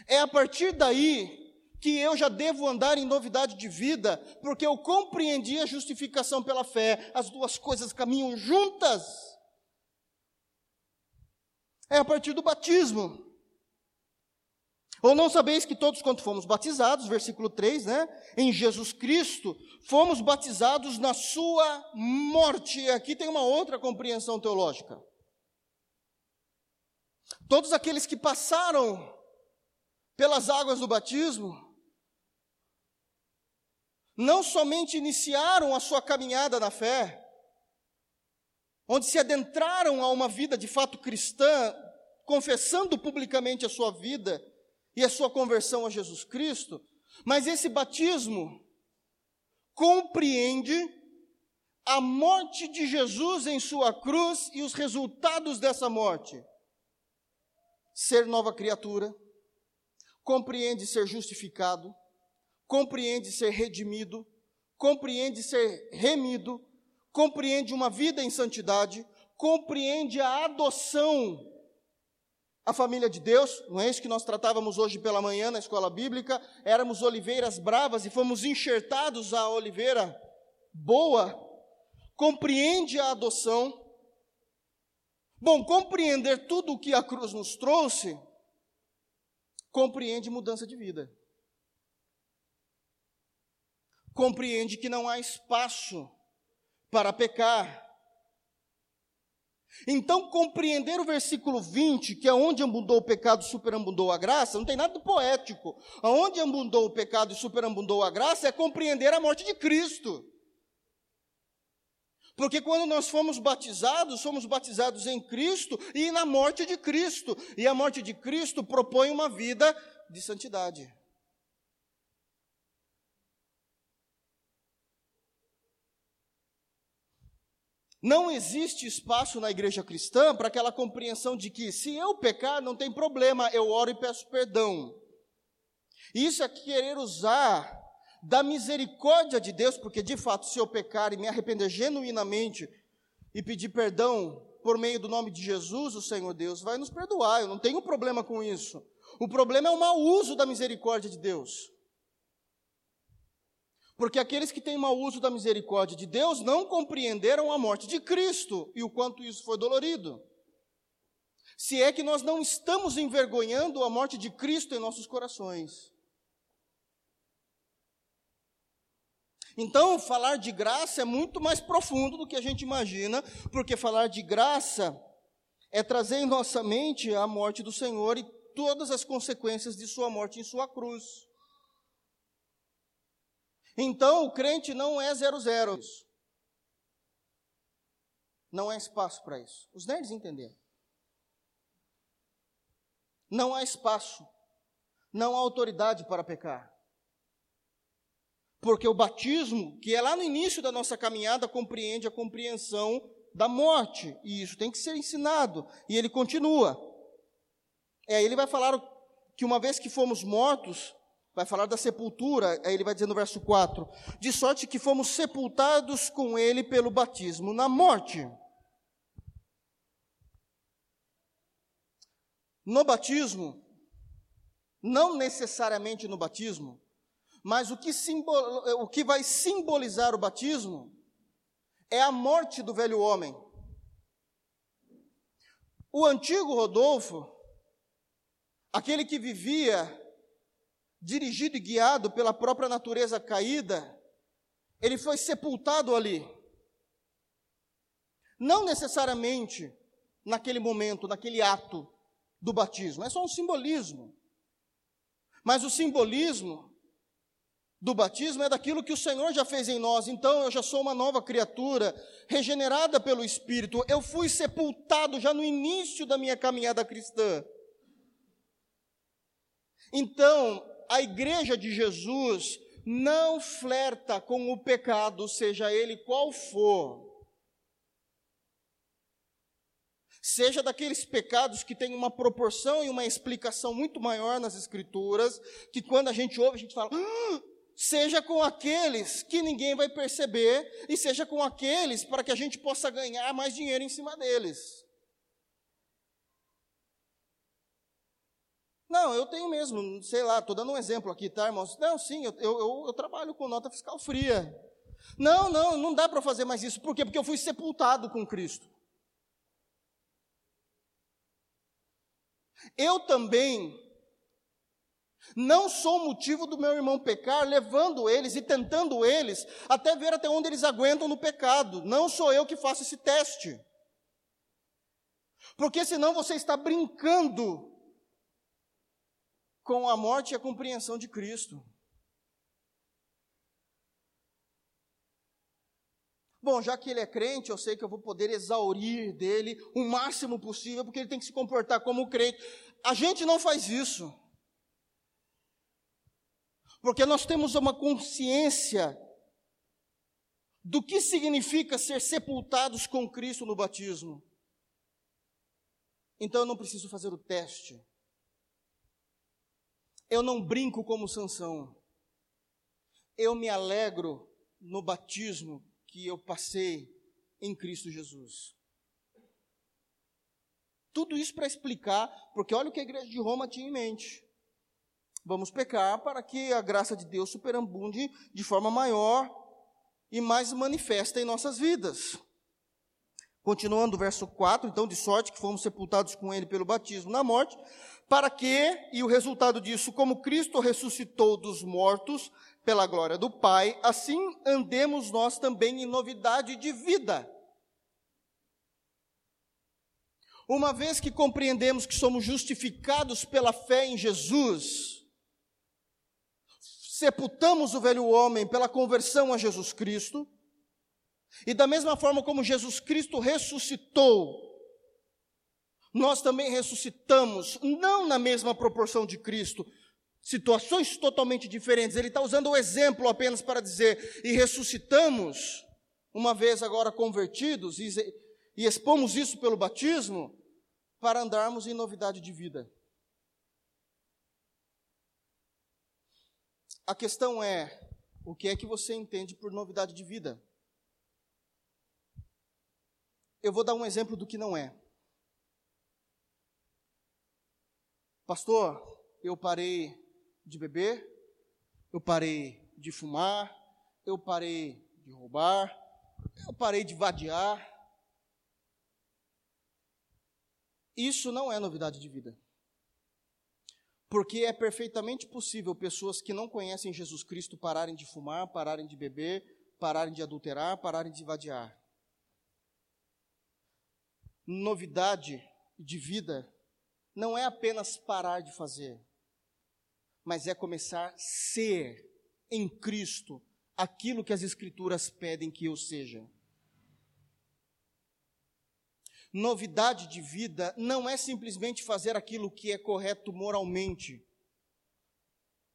É a partir daí que eu já devo andar em novidade de vida, porque eu compreendi a justificação pela fé, as duas coisas caminham juntas. É a partir do batismo. Ou não sabeis que todos quanto fomos batizados, versículo 3, né, em Jesus Cristo, fomos batizados na sua morte. Aqui tem uma outra compreensão teológica. Todos aqueles que passaram pelas águas do batismo, não somente iniciaram a sua caminhada na fé, onde se adentraram a uma vida de fato cristã, confessando publicamente a sua vida e a sua conversão a Jesus Cristo, mas esse batismo compreende a morte de Jesus em sua cruz e os resultados dessa morte. Ser nova criatura, compreende ser justificado, compreende ser redimido, compreende ser remido, compreende uma vida em santidade, compreende a adoção à família de Deus, não é isso que nós tratávamos hoje pela manhã na escola bíblica? Éramos oliveiras bravas e fomos enxertados à oliveira boa, compreende a adoção. Bom, compreender tudo o que a cruz nos trouxe, compreende mudança de vida compreende que não há espaço para pecar. Então, compreender o versículo 20, que é onde abundou o pecado superabundou a graça, não tem nada de poético. Aonde abundou o pecado e superabundou a graça é compreender a morte de Cristo. Porque quando nós fomos batizados, somos batizados em Cristo e na morte de Cristo. E a morte de Cristo propõe uma vida de santidade. Não existe espaço na igreja cristã para aquela compreensão de que se eu pecar, não tem problema, eu oro e peço perdão. Isso é querer usar da misericórdia de Deus, porque de fato, se eu pecar e me arrepender genuinamente e pedir perdão por meio do nome de Jesus, o Senhor Deus vai nos perdoar, eu não tenho problema com isso. O problema é o mau uso da misericórdia de Deus. Porque aqueles que têm mau uso da misericórdia de Deus não compreenderam a morte de Cristo e o quanto isso foi dolorido. Se é que nós não estamos envergonhando a morte de Cristo em nossos corações. Então, falar de graça é muito mais profundo do que a gente imagina, porque falar de graça é trazer em nossa mente a morte do Senhor e todas as consequências de sua morte em sua cruz. Então o crente não é zero zero. Não há espaço para isso. Os nerds entenderam. Não há espaço. Não há autoridade para pecar. Porque o batismo, que é lá no início da nossa caminhada, compreende a compreensão da morte. E isso tem que ser ensinado. E ele continua. É, ele vai falar que uma vez que fomos mortos, vai falar da sepultura, aí ele vai dizer no verso 4: de sorte que fomos sepultados com ele pelo batismo na morte. No batismo, não necessariamente no batismo, mas o que, simbol, o que vai simbolizar o batismo é a morte do velho homem. O antigo Rodolfo, aquele que vivia dirigido e guiado pela própria natureza caída, ele foi sepultado ali. Não necessariamente naquele momento, naquele ato do batismo, é só um simbolismo. Mas o simbolismo do batismo é daquilo que o Senhor já fez em nós. Então eu já sou uma nova criatura, regenerada pelo Espírito. Eu fui sepultado já no início da minha caminhada cristã. Então, a igreja de Jesus não flerta com o pecado, seja ele qual for. Seja daqueles pecados que têm uma proporção e uma explicação muito maior nas Escrituras, que quando a gente ouve, a gente fala, ah! seja com aqueles que ninguém vai perceber, e seja com aqueles para que a gente possa ganhar mais dinheiro em cima deles. Não, eu tenho mesmo, sei lá, estou dando um exemplo aqui, tá, irmãos? Não, sim, eu, eu, eu trabalho com nota fiscal fria. Não, não, não dá para fazer mais isso. Por quê? Porque eu fui sepultado com Cristo. Eu também não sou motivo do meu irmão pecar, levando eles e tentando eles até ver até onde eles aguentam no pecado. Não sou eu que faço esse teste. Porque senão você está brincando com a morte e a compreensão de Cristo. Bom, já que ele é crente, eu sei que eu vou poder exaurir dele o máximo possível, porque ele tem que se comportar como crente. A gente não faz isso. Porque nós temos uma consciência do que significa ser sepultados com Cristo no batismo. Então eu não preciso fazer o teste. Eu não brinco como Sansão. Eu me alegro no batismo que eu passei em Cristo Jesus. Tudo isso para explicar, porque olha o que a igreja de Roma tinha em mente. Vamos pecar para que a graça de Deus superabunde de forma maior e mais manifesta em nossas vidas. Continuando o verso 4, então, de sorte que fomos sepultados com ele pelo batismo na morte, para que, e o resultado disso, como Cristo ressuscitou dos mortos pela glória do Pai, assim andemos nós também em novidade de vida. Uma vez que compreendemos que somos justificados pela fé em Jesus, sepultamos o velho homem pela conversão a Jesus Cristo, e da mesma forma como Jesus Cristo ressuscitou nós também ressuscitamos, não na mesma proporção de Cristo, situações totalmente diferentes. Ele está usando o exemplo apenas para dizer, e ressuscitamos, uma vez agora convertidos, e, e expomos isso pelo batismo, para andarmos em novidade de vida. A questão é: o que é que você entende por novidade de vida? Eu vou dar um exemplo do que não é. Pastor, eu parei de beber, eu parei de fumar, eu parei de roubar, eu parei de vadiar. Isso não é novidade de vida. Porque é perfeitamente possível pessoas que não conhecem Jesus Cristo pararem de fumar, pararem de beber, pararem de adulterar, pararem de vadiar. Novidade de vida não é apenas parar de fazer, mas é começar a ser em Cristo aquilo que as Escrituras pedem que eu seja. Novidade de vida não é simplesmente fazer aquilo que é correto moralmente.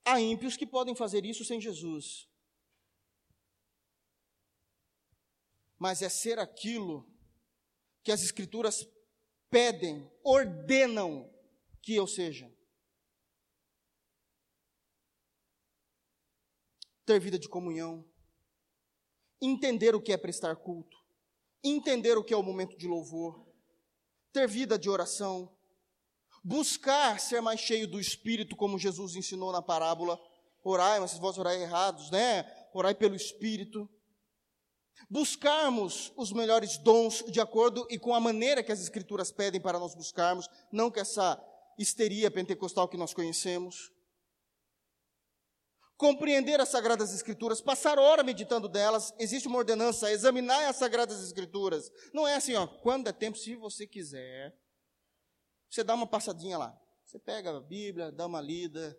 Há ímpios que podem fazer isso sem Jesus. Mas é ser aquilo que as Escrituras pedem, ordenam que eu seja. Ter vida de comunhão, entender o que é prestar culto, entender o que é o momento de louvor, ter vida de oração, buscar ser mais cheio do Espírito, como Jesus ensinou na parábola. Orai, mas vós orai errados, né? Orai pelo Espírito buscarmos os melhores dons de acordo e com a maneira que as Escrituras pedem para nós buscarmos, não com essa histeria pentecostal que nós conhecemos. compreender as Sagradas Escrituras, passar hora meditando delas, existe uma ordenança, examinar as Sagradas Escrituras. Não é assim, ó, quando é tempo, se você quiser, você dá uma passadinha lá. Você pega a Bíblia, dá uma lida.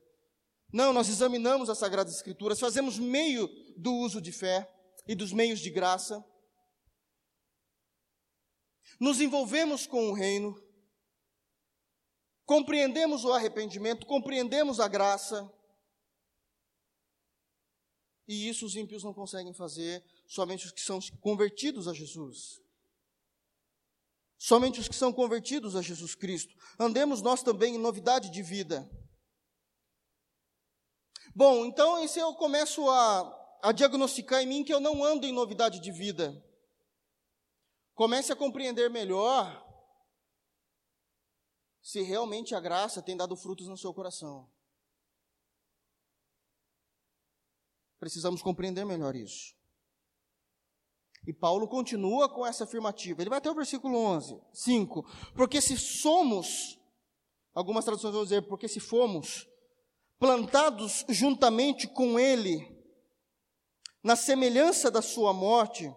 Não, nós examinamos as Sagradas Escrituras, fazemos meio do uso de fé e dos meios de graça. Nos envolvemos com o reino, compreendemos o arrependimento, compreendemos a graça. E isso os ímpios não conseguem fazer, somente os que são convertidos a Jesus. Somente os que são convertidos a Jesus Cristo. Andemos nós também em novidade de vida. Bom, então esse eu começo a, a diagnosticar em mim que eu não ando em novidade de vida. Comece a compreender melhor se realmente a graça tem dado frutos no seu coração. Precisamos compreender melhor isso. E Paulo continua com essa afirmativa. Ele vai até o versículo 11, 5. Porque se somos, algumas traduções vão dizer, porque se fomos plantados juntamente com ele, na semelhança da sua morte,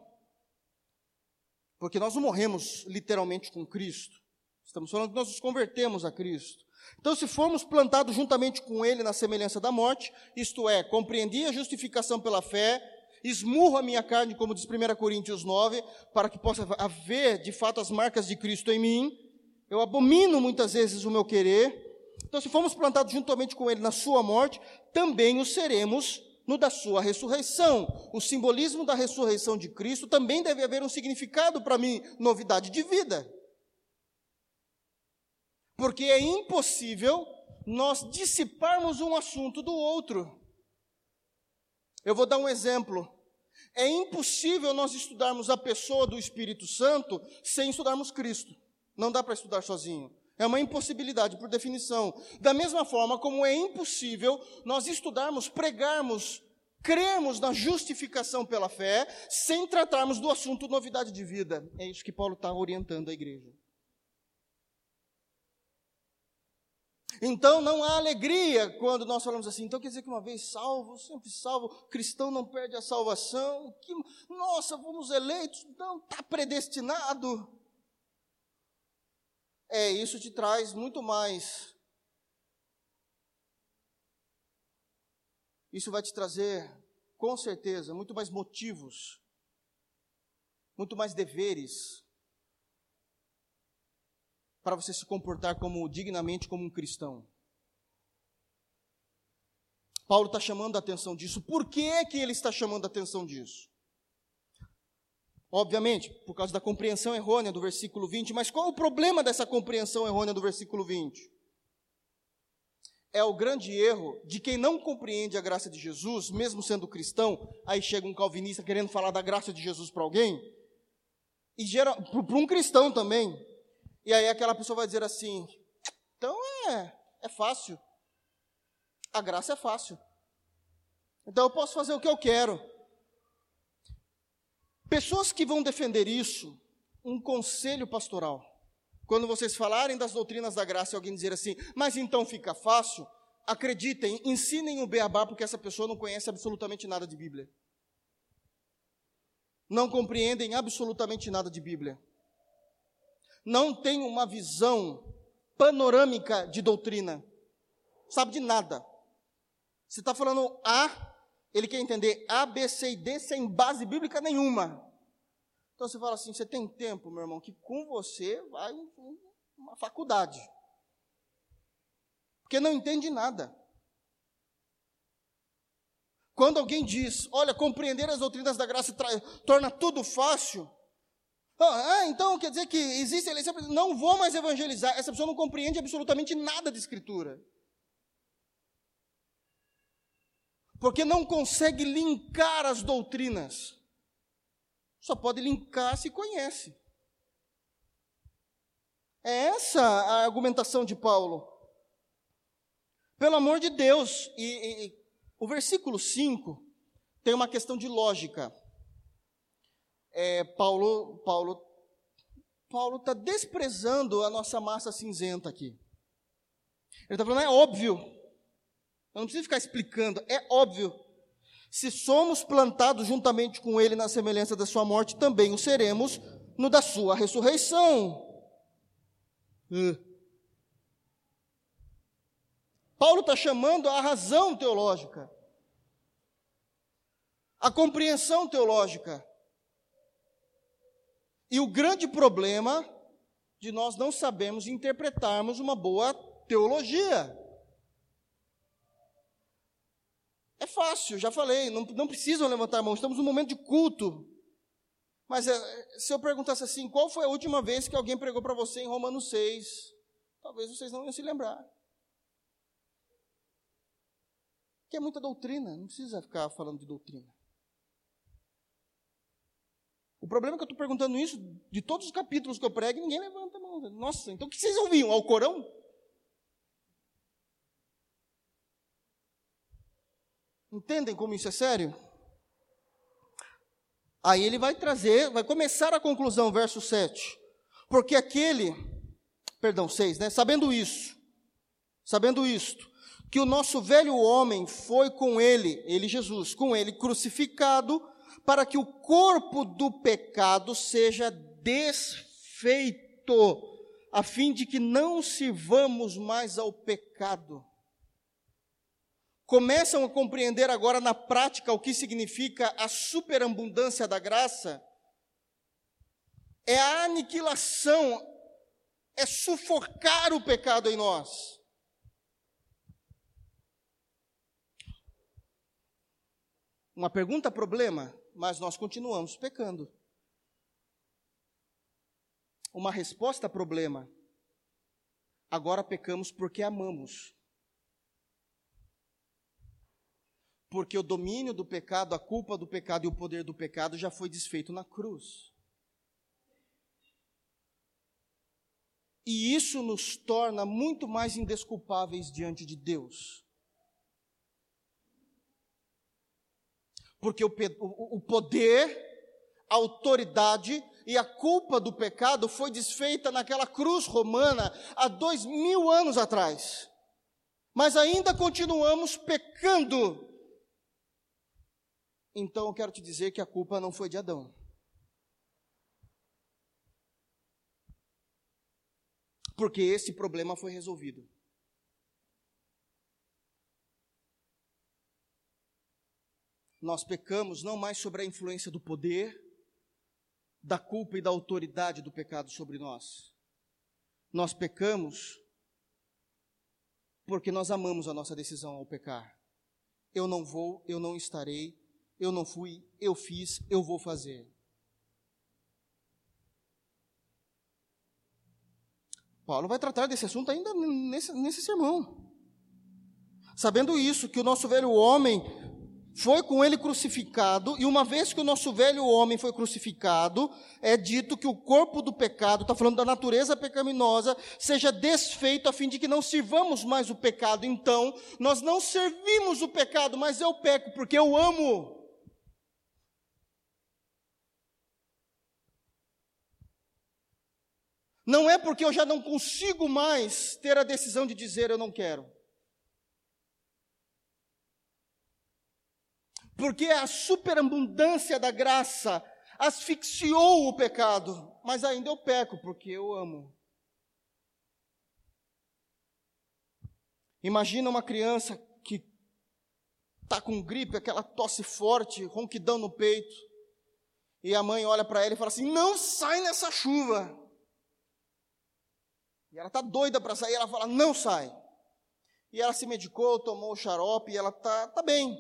porque nós não morremos literalmente com Cristo, estamos falando que nós nos convertemos a Cristo. Então, se formos plantados juntamente com Ele na semelhança da morte, isto é, compreendi a justificação pela fé, esmurro a minha carne, como diz 1 Coríntios 9, para que possa haver de fato as marcas de Cristo em mim. Eu abomino muitas vezes o meu querer. Então, se formos plantados juntamente com Ele na Sua morte, também o seremos no da Sua ressurreição. O simbolismo da ressurreição de Cristo também deve haver um significado para mim, novidade de vida. Porque é impossível nós dissiparmos um assunto do outro. Eu vou dar um exemplo. É impossível nós estudarmos a pessoa do Espírito Santo sem estudarmos Cristo. Não dá para estudar sozinho. É uma impossibilidade, por definição. Da mesma forma como é impossível nós estudarmos, pregarmos, crermos na justificação pela fé, sem tratarmos do assunto novidade de vida. É isso que Paulo está orientando a igreja. Então não há alegria quando nós falamos assim. Então quer dizer que uma vez salvo, sempre salvo, cristão não perde a salvação. Que, nossa, fomos eleitos, não está predestinado. É, isso te traz muito mais. Isso vai te trazer, com certeza, muito mais motivos, muito mais deveres, para você se comportar como dignamente como um cristão. Paulo está chamando a atenção disso. Por que, que ele está chamando a atenção disso? Obviamente, por causa da compreensão errônea do versículo 20, mas qual é o problema dessa compreensão errônea do versículo 20? É o grande erro de quem não compreende a graça de Jesus, mesmo sendo cristão, aí chega um calvinista querendo falar da graça de Jesus para alguém, e gera, para um cristão também, e aí aquela pessoa vai dizer assim: então é, é fácil. A graça é fácil. Então eu posso fazer o que eu quero. Pessoas que vão defender isso, um conselho pastoral. Quando vocês falarem das doutrinas da graça e alguém dizer assim, mas então fica fácil, acreditem, ensinem o beabá, porque essa pessoa não conhece absolutamente nada de Bíblia. Não compreendem absolutamente nada de Bíblia não tem uma visão panorâmica de doutrina, sabe de nada. Você está falando A, ele quer entender A, B, C e D sem base bíblica nenhuma. Então você fala assim: você tem tempo, meu irmão, que com você vai uma faculdade. Porque não entende nada. Quando alguém diz, olha, compreender as doutrinas da graça torna tudo fácil, ah, ah, então quer dizer que existe eleição. Não vou mais evangelizar. Essa pessoa não compreende absolutamente nada de Escritura. Porque não consegue linkar as doutrinas. Só pode linkar se conhece. É essa a argumentação de Paulo. Pelo amor de Deus. E, e, e o versículo 5 tem uma questão de lógica é, Paulo Paulo Paulo está desprezando a nossa massa cinzenta aqui. Ele está falando, é óbvio. Eu não preciso ficar explicando, é óbvio. Se somos plantados juntamente com Ele na semelhança da Sua morte, também o seremos no da Sua ressurreição. Uh. Paulo está chamando a razão teológica, a compreensão teológica. E o grande problema de nós não sabemos interpretarmos uma boa teologia. É fácil, já falei, não, não precisam levantar a mão, estamos num momento de culto. Mas é, se eu perguntasse assim, qual foi a última vez que alguém pregou para você em Romanos 6? Talvez vocês não iam se lembrar. Que é muita doutrina, não precisa ficar falando de doutrina. O problema é que eu estou perguntando isso de todos os capítulos que eu prego, ninguém levanta a mão. Nossa, então o que vocês ouviam? Ao Corão? Entendem como isso é sério? Aí ele vai trazer, vai começar a conclusão, verso 7. Porque aquele, perdão, 6, né? Sabendo isso, sabendo isto, que o nosso velho homem foi com ele, ele Jesus, com ele crucificado, para que o corpo do pecado seja desfeito, a fim de que não sirvamos mais ao pecado começam a compreender agora na prática o que significa a superabundância da graça, é a aniquilação, é sufocar o pecado em nós. Uma pergunta problema, mas nós continuamos pecando. Uma resposta problema. Agora pecamos porque amamos. Porque o domínio do pecado, a culpa do pecado e o poder do pecado já foi desfeito na cruz. E isso nos torna muito mais indesculpáveis diante de Deus. Porque o, o, poder, a autoridade e a culpa do pecado foi desfeita naquela cruz romana há dois mil anos atrás. Mas ainda continuamos pecando então eu quero te dizer que a culpa não foi de Adão. Porque esse problema foi resolvido. Nós pecamos não mais sobre a influência do poder, da culpa e da autoridade do pecado sobre nós. Nós pecamos porque nós amamos a nossa decisão ao pecar. Eu não vou, eu não estarei, eu não fui, eu fiz, eu vou fazer. Paulo vai tratar desse assunto ainda nesse, nesse sermão. Sabendo isso, que o nosso velho homem foi com ele crucificado, e uma vez que o nosso velho homem foi crucificado, é dito que o corpo do pecado, está falando da natureza pecaminosa, seja desfeito a fim de que não sirvamos mais o pecado. Então, nós não servimos o pecado, mas eu peco porque eu amo. Não é porque eu já não consigo mais ter a decisão de dizer eu não quero. Porque a superabundância da graça asfixiou o pecado, mas ainda eu peco porque eu amo. Imagina uma criança que está com gripe, aquela tosse forte, ronquidão no peito, e a mãe olha para ela e fala assim: Não sai nessa chuva. E ela está doida para sair, ela fala, não sai. E ela se medicou, tomou o xarope e ela está tá bem.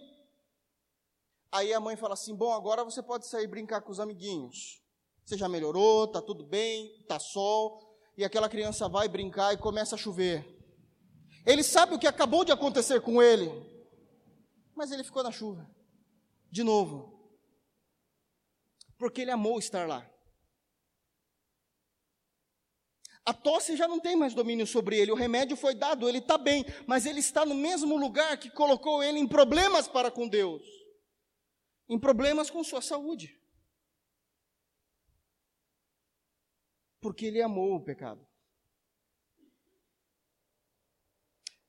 Aí a mãe fala assim: bom, agora você pode sair brincar com os amiguinhos. Você já melhorou, está tudo bem, está sol. E aquela criança vai brincar e começa a chover. Ele sabe o que acabou de acontecer com ele, mas ele ficou na chuva, de novo, porque ele amou estar lá. A tosse já não tem mais domínio sobre ele, o remédio foi dado, ele está bem, mas ele está no mesmo lugar que colocou ele em problemas para com Deus, em problemas com sua saúde. Porque ele amou o pecado.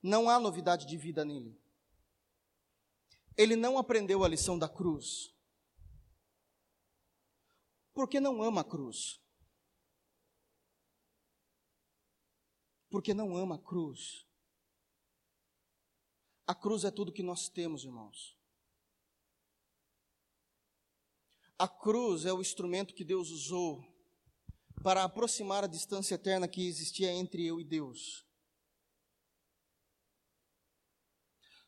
Não há novidade de vida nele. ele não aprendeu a lição da cruz. Porque não ama a cruz. Porque não ama a cruz. A cruz é tudo que nós temos, irmãos. A cruz é o instrumento que Deus usou para aproximar a distância eterna que existia entre eu e Deus.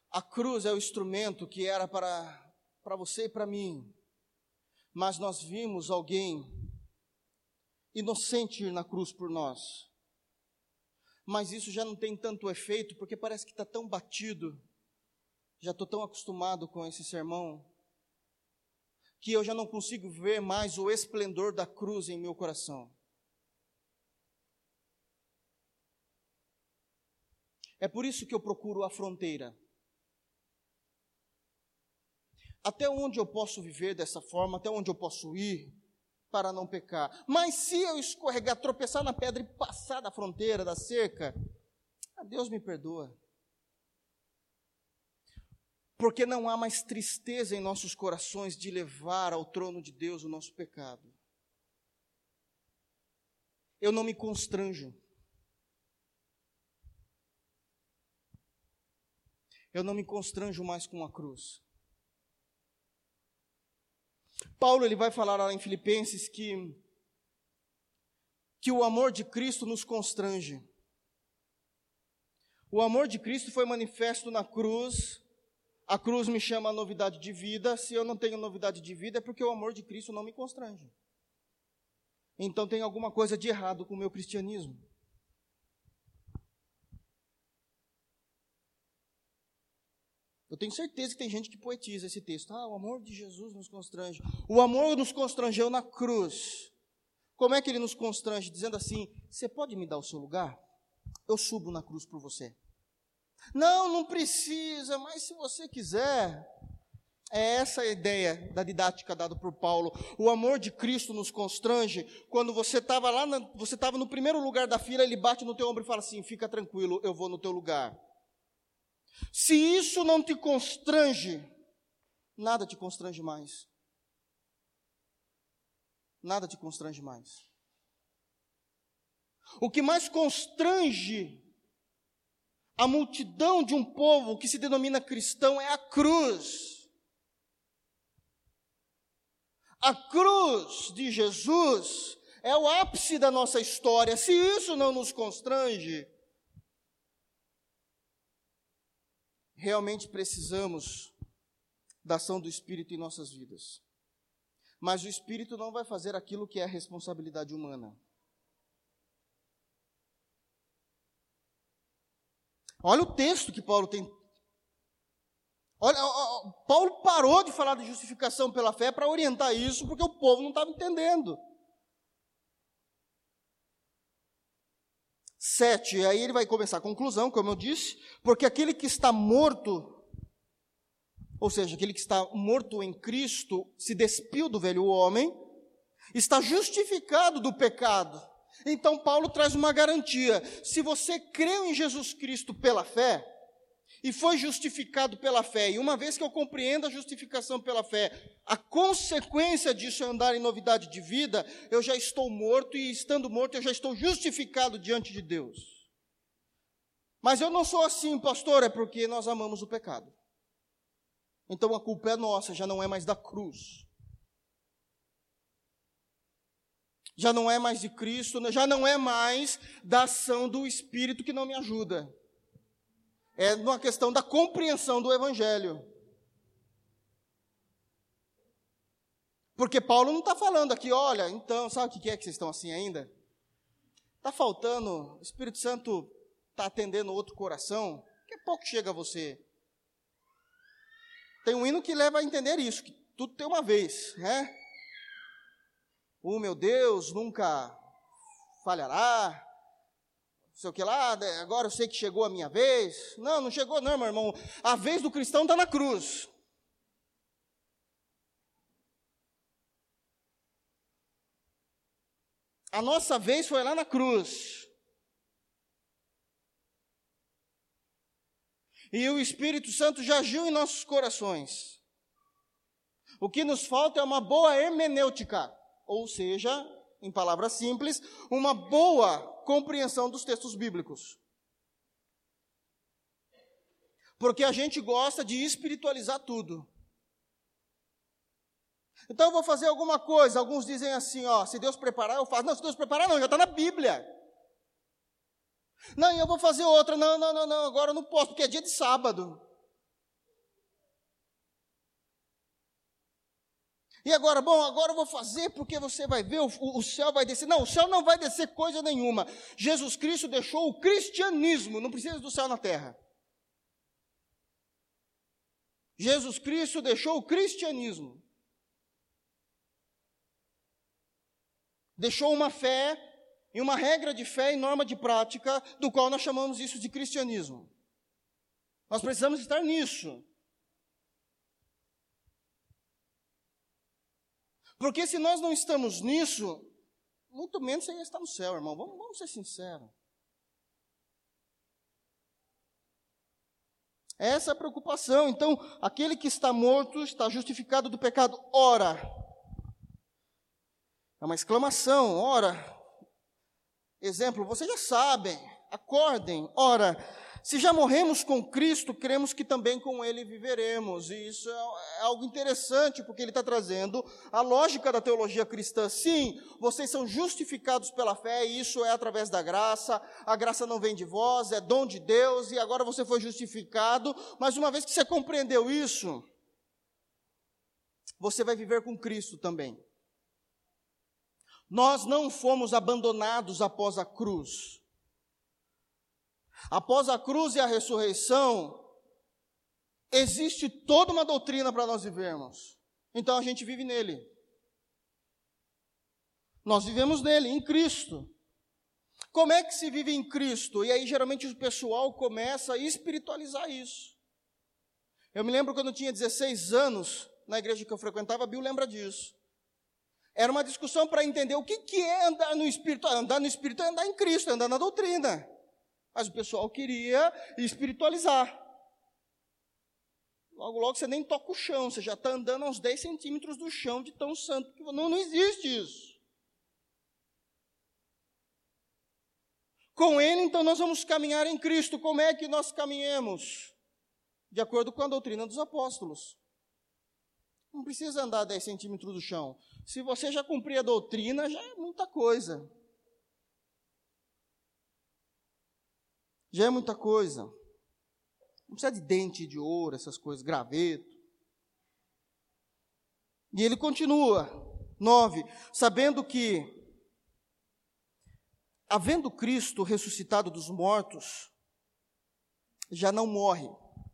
A cruz é o instrumento que era para, para você e para mim, mas nós vimos alguém inocente ir na cruz por nós. Mas isso já não tem tanto efeito, porque parece que está tão batido, já estou tão acostumado com esse sermão, que eu já não consigo ver mais o esplendor da cruz em meu coração. É por isso que eu procuro a fronteira. Até onde eu posso viver dessa forma, até onde eu posso ir para não pecar. Mas se eu escorregar, tropeçar na pedra e passar da fronteira, da cerca, ah, Deus me perdoa. Porque não há mais tristeza em nossos corações de levar ao trono de Deus o nosso pecado. Eu não me constranjo. Eu não me constranjo mais com a cruz. Paulo ele vai falar lá em Filipenses que que o amor de Cristo nos constrange. O amor de Cristo foi manifesto na cruz. A cruz me chama a novidade de vida. Se eu não tenho novidade de vida, é porque o amor de Cristo não me constrange. Então tem alguma coisa de errado com o meu cristianismo. Eu tenho certeza que tem gente que poetiza esse texto. Ah, o amor de Jesus nos constrange. O amor nos constrangeu na cruz. Como é que ele nos constrange? Dizendo assim: Você pode me dar o seu lugar? Eu subo na cruz por você. Não, não precisa, mas se você quiser. É essa a ideia da didática dada por Paulo. O amor de Cristo nos constrange. Quando você estava lá, na, você estava no primeiro lugar da fila, ele bate no teu ombro e fala assim: Fica tranquilo, eu vou no teu lugar. Se isso não te constrange, nada te constrange mais. Nada te constrange mais. O que mais constrange a multidão de um povo que se denomina cristão é a cruz. A cruz de Jesus é o ápice da nossa história. Se isso não nos constrange, realmente precisamos da ação do Espírito em nossas vidas. Mas o Espírito não vai fazer aquilo que é a responsabilidade humana. Olha o texto que Paulo tem. Olha, Paulo parou de falar de justificação pela fé para orientar isso, porque o povo não estava entendendo. 7, aí ele vai começar a conclusão, como eu disse, porque aquele que está morto, ou seja, aquele que está morto em Cristo, se despiu do velho homem, está justificado do pecado. Então Paulo traz uma garantia: se você creu em Jesus Cristo pela fé, e foi justificado pela fé. E uma vez que eu compreendo a justificação pela fé, a consequência disso é andar em novidade de vida, eu já estou morto e estando morto eu já estou justificado diante de Deus. Mas eu não sou assim, pastor, é porque nós amamos o pecado. Então a culpa é nossa, já não é mais da cruz. Já não é mais de Cristo, já não é mais da ação do Espírito que não me ajuda é uma questão da compreensão do Evangelho. Porque Paulo não está falando aqui, olha, então, sabe o que é que vocês estão assim ainda? Está faltando, o Espírito Santo está atendendo outro coração, que é pouco chega a você. Tem um hino que leva a entender isso, que tudo tem uma vez, né? O meu Deus nunca falhará, sei o que lá, agora eu sei que chegou a minha vez. Não, não chegou não, meu irmão. A vez do cristão está na cruz. A nossa vez foi lá na cruz. E o Espírito Santo já agiu em nossos corações. O que nos falta é uma boa hermenêutica, ou seja, em palavras simples, uma boa compreensão dos textos bíblicos. Porque a gente gosta de espiritualizar tudo. Então eu vou fazer alguma coisa. Alguns dizem assim, ó, se Deus preparar, eu faço. Não, se Deus preparar, não, já está na Bíblia. Não, eu vou fazer outra. Não, não, não, não, agora eu não posso, porque é dia de sábado. E agora, bom, agora eu vou fazer porque você vai ver, o, o, céu vai descer. Não, o céu não vai descer coisa nenhuma. Jesus Cristo deixou o cristianismo, não precisa do céu na terra. Jesus Cristo deixou o cristianismo. Deixou uma fé e uma regra de fé e norma de prática, do qual nós chamamos isso de cristianismo. Nós precisamos estar nisso. Porque se nós não estamos nisso, muito menos você ia estar no céu, irmão. Vamos, vamos ser sinceros. Essa é a preocupação. Então, aquele que está morto está justificado do pecado. Ora. É uma exclamação. Ora. Exemplo, vocês já sabem. Acordem. Ora. Se já morremos com Cristo, cremos que também com Ele viveremos. E isso é, é algo interessante, porque ele está trazendo a lógica da teologia cristã. Sim, vocês são justificados pela fé, e isso é através da graça. A graça não vem de vós, é dom de Deus, e agora você foi justificado. Mas uma vez que você compreendeu isso, você vai viver com Cristo também. Nós não fomos abandonados após a cruz. Após a cruz e a ressurreição, existe toda uma doutrina para nós vivermos. Então a gente vive nele. Nós vivemos nele, em Cristo. Como é que se vive em Cristo? E aí geralmente o pessoal começa a espiritualizar isso. Eu me lembro quando eu tinha 16 anos, na igreja que eu frequentava, a Bill lembra disso. Era uma discussão para entender o que, que é andar no Espírito. Andar no Espírito é andar em Cristo, é andar na doutrina. Mas o pessoal queria espiritualizar. Logo, logo você nem toca o chão, você já está andando a uns 10 centímetros do chão de tão santo. que Não, não existe isso. Com Ele, então, nós vamos caminhar em Cristo. Como é que nós caminhamos? De acordo com a doutrina dos apóstolos. Não precisa andar 10 centímetros do chão. Se você já cumprir a doutrina, já é muita coisa. Já é muita coisa. Não precisa de dente de ouro, essas coisas, graveto. E ele continua, 9, sabendo que, havendo Cristo ressuscitado dos mortos, já não morre.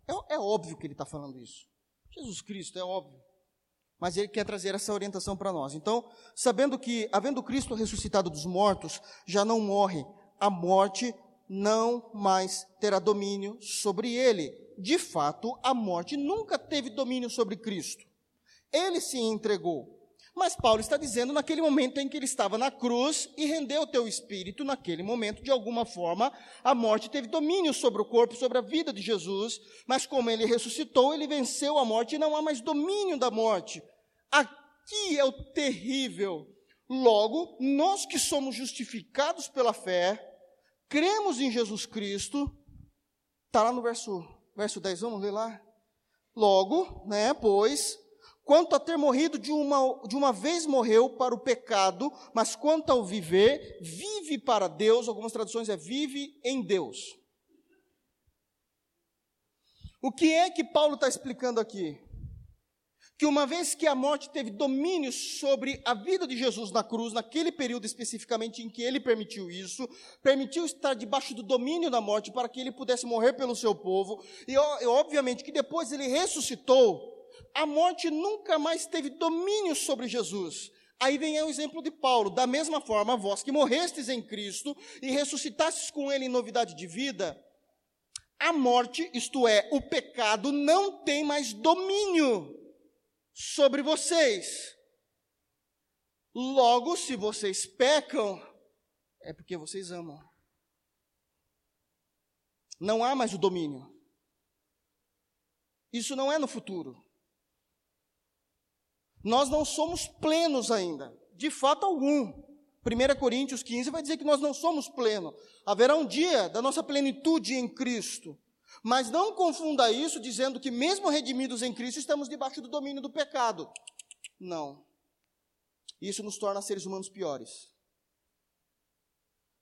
É, é óbvio que ele está falando isso. Jesus Cristo, é óbvio. Mas ele quer trazer essa orientação para nós. Então, sabendo que, havendo Cristo ressuscitado dos mortos, já não morre, a morte não mais terá domínio sobre ele. De fato, a morte nunca teve domínio sobre Cristo. Ele se entregou. Mas Paulo está dizendo naquele momento em que ele estava na cruz e rendeu o teu espírito, naquele momento, de alguma forma, a morte teve domínio sobre o corpo, sobre a vida de Jesus, mas como ele ressuscitou, ele venceu a morte e não há mais domínio da morte. Aqui é o terrível. Logo, nós que somos justificados pela fé, cremos em Jesus Cristo, está lá no verso, verso 10, vamos ler lá? Logo, né, pois, quanto a ter morrido de uma, de uma vez morreu para o pecado, mas quanto ao viver, vive para Deus, algumas traduções é vive em Deus. O que é que Paulo está explicando aqui? Que uma vez que a morte teve domínio sobre a vida de Jesus na cruz, naquele período especificamente em que ele permitiu isso, permitiu estar debaixo do domínio da morte para que ele pudesse morrer pelo seu povo, e, e obviamente que depois ele ressuscitou, a morte nunca mais teve domínio sobre Jesus. Aí vem o exemplo de Paulo, da mesma forma, vós que morrestes em Cristo e ressuscitastes com ele em novidade de vida, a morte, isto é, o pecado, não tem mais domínio sobre vocês. Logo, se vocês pecam, é porque vocês amam. Não há mais o domínio. Isso não é no futuro. Nós não somos plenos ainda, de fato algum. 1 Coríntios 15 vai dizer que nós não somos plenos. Haverá um dia da nossa plenitude em Cristo. Mas não confunda isso dizendo que, mesmo redimidos em Cristo, estamos debaixo do domínio do pecado. Não. Isso nos torna seres humanos piores.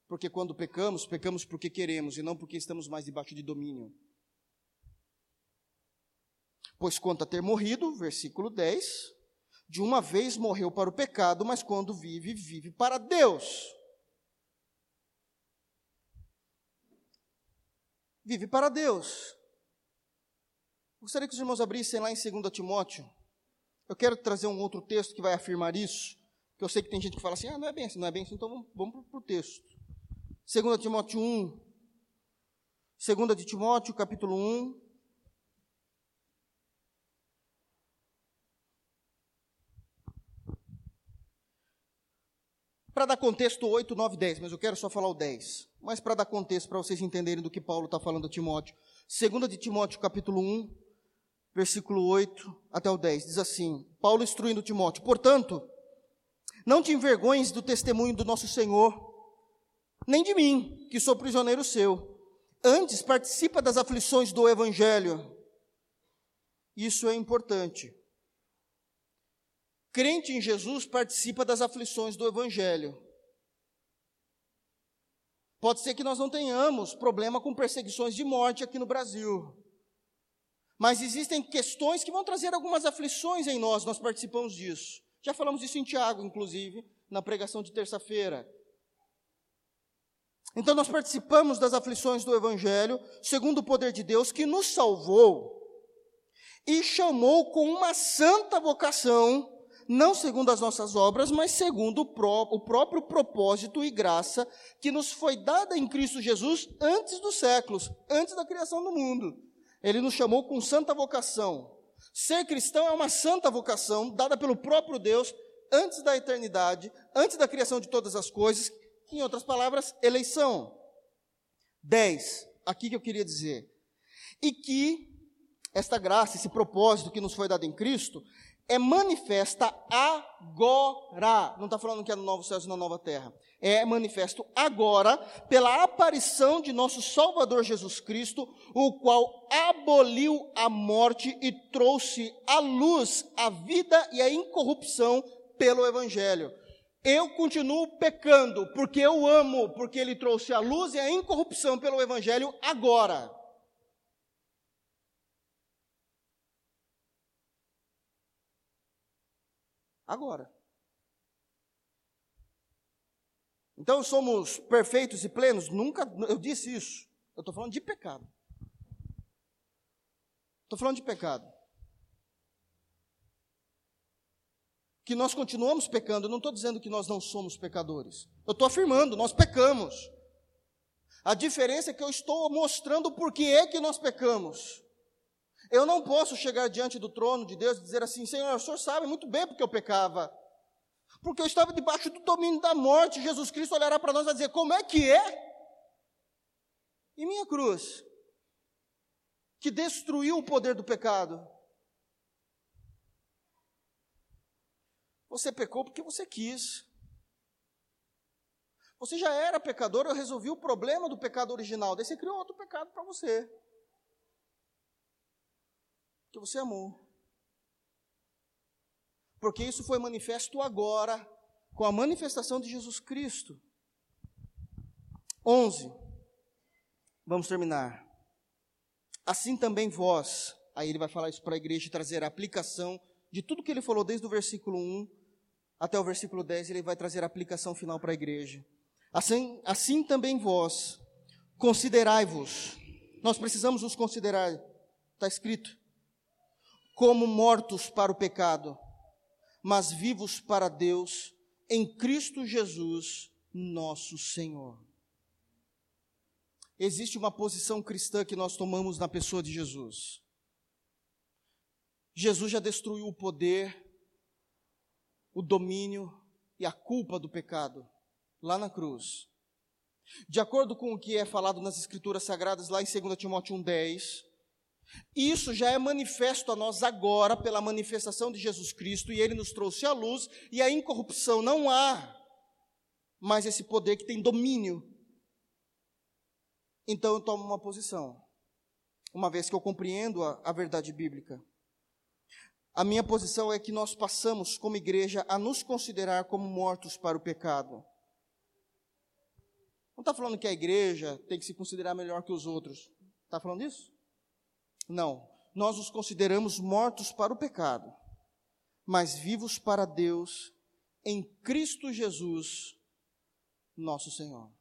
Porque quando pecamos, pecamos porque queremos e não porque estamos mais debaixo de domínio. Pois conta ter morrido, versículo 10, de uma vez morreu para o pecado, mas quando vive, vive para Deus. Vive para Deus. Gostaria que os irmãos abrissem lá em 2 Timóteo. Eu quero trazer um outro texto que vai afirmar isso, que eu sei que tem gente que fala assim, ah, não é bem assim, não é bem assim, então vamos, vamos para o texto. 2 Timóteo 1, 2 de Timóteo, capítulo 1, Para dar contexto, 8, 9, 10, mas eu quero só falar o 10. Mas para dar contexto, para vocês entenderem do que Paulo está falando a Timóteo. 2 de Timóteo, capítulo 1, versículo 8 até o 10, diz assim: Paulo instruindo Timóteo: Portanto, não te envergonhes do testemunho do nosso Senhor, nem de mim, que sou prisioneiro seu. Antes, participa das aflições do Evangelho. Isso é importante. Crente em Jesus participa das aflições do Evangelho. Pode ser que nós não tenhamos problema com perseguições de morte aqui no Brasil. Mas existem questões que vão trazer algumas aflições em nós, nós participamos disso. Já falamos disso em Tiago, inclusive, na pregação de terça-feira. Então nós participamos das aflições do Evangelho, segundo o poder de Deus, que nos salvou e chamou com uma santa vocação não segundo as nossas obras, mas segundo o, pró o próprio propósito e graça que nos foi dada em Cristo Jesus antes dos séculos, antes da criação do mundo. Ele nos chamou com santa vocação. Ser cristão é uma santa vocação dada pelo próprio Deus antes da eternidade, antes da criação de todas as coisas, em outras palavras, eleição. 10. Aqui que eu queria dizer. E que esta graça, esse propósito que nos foi dado em Cristo, é manifesta agora. Não está falando que é no novo céu e na nova terra. É manifesto agora pela aparição de nosso Salvador Jesus Cristo, o qual aboliu a morte e trouxe à luz a vida e a incorrupção pelo Evangelho. Eu continuo pecando porque eu amo, porque ele trouxe a luz e a incorrupção pelo Evangelho agora. Agora. Então somos perfeitos e plenos? Nunca, eu disse isso. Eu estou falando de pecado. Estou falando de pecado. Que nós continuamos pecando, eu não estou dizendo que nós não somos pecadores. Eu estou afirmando, nós pecamos. A diferença é que eu estou mostrando por que é que nós pecamos. Eu não posso chegar diante do trono de Deus e dizer assim: Senhor, o senhor sabe muito bem porque eu pecava. Porque eu estava debaixo do domínio da morte. Jesus Cristo olhará para nós e vai dizer: Como é que é? E minha cruz, que destruiu o poder do pecado. Você pecou porque você quis. Você já era pecador, eu resolvi o problema do pecado original. Daí você criou outro pecado para você que você amou. Porque isso foi manifesto agora, com a manifestação de Jesus Cristo. 11. Vamos terminar. Assim também vós, aí ele vai falar isso para a igreja e trazer a aplicação de tudo que ele falou desde o versículo 1 até o versículo 10, ele vai trazer a aplicação final para a igreja. Assim, assim também vós, considerai-vos. Nós precisamos nos considerar, está escrito como mortos para o pecado, mas vivos para Deus em Cristo Jesus, nosso Senhor. Existe uma posição cristã que nós tomamos na pessoa de Jesus. Jesus já destruiu o poder, o domínio e a culpa do pecado lá na cruz. De acordo com o que é falado nas Escrituras Sagradas, lá em 2 Timóteo 1,10, Isso já é manifesto a nós agora pela manifestação de Jesus Cristo e ele nos trouxe a luz e a incorrupção não há mais esse poder que tem domínio. Então eu tomo uma posição, uma vez que eu compreendo a, a verdade bíblica. A minha posição é que nós passamos, como igreja, a nos considerar como mortos para o pecado. Não está falando que a igreja tem que se considerar melhor que os outros. Está falando isso? Não. Nós nos consideramos mortos para o pecado, mas vivos para Deus em Cristo Jesus, nosso Senhor.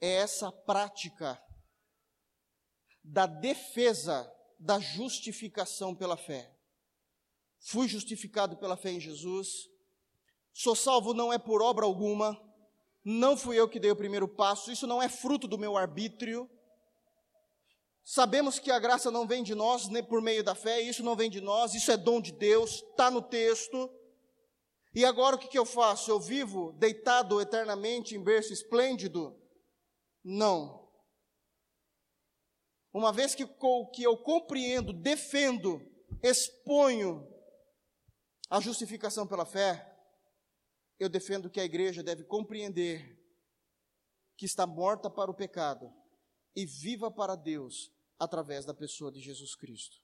É essa prática da defesa da justificação pela fé fui justificado pela fé em Jesus, sou salvo não é por obra alguma, não fui eu que dei o primeiro passo, isso não é fruto do meu arbítrio. Sabemos que a graça não vem de nós, nem por meio da fé, isso não vem de nós, isso é dom de Deus, está no texto. E agora o que, que eu faço? Eu vivo deitado eternamente em berço esplêndido? Não. Uma vez que, que eu compreendo, defendo, exponho a justificação pela fé, eu defendo que a igreja deve compreender que está morta para o pecado e viva para Deus através da pessoa de Jesus Cristo.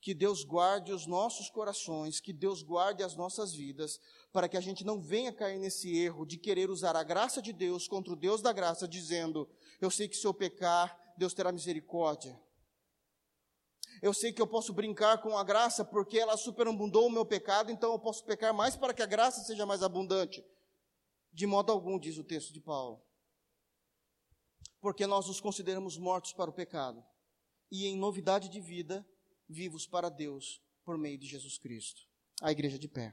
Que Deus guarde os nossos corações, que Deus guarde as nossas vidas, para que a gente não venha cair nesse erro de querer usar a graça de Deus contra o Deus da graça, dizendo: Eu sei que se eu pecar, Deus terá misericórdia. Eu sei que eu posso brincar com a graça porque ela superabundou o meu pecado, então eu posso pecar mais para que a graça seja mais abundante. De modo algum, diz o texto de Paulo. Porque nós nos consideramos mortos para o pecado e em novidade de vida, vivos para Deus por meio de Jesus Cristo. A igreja de pé.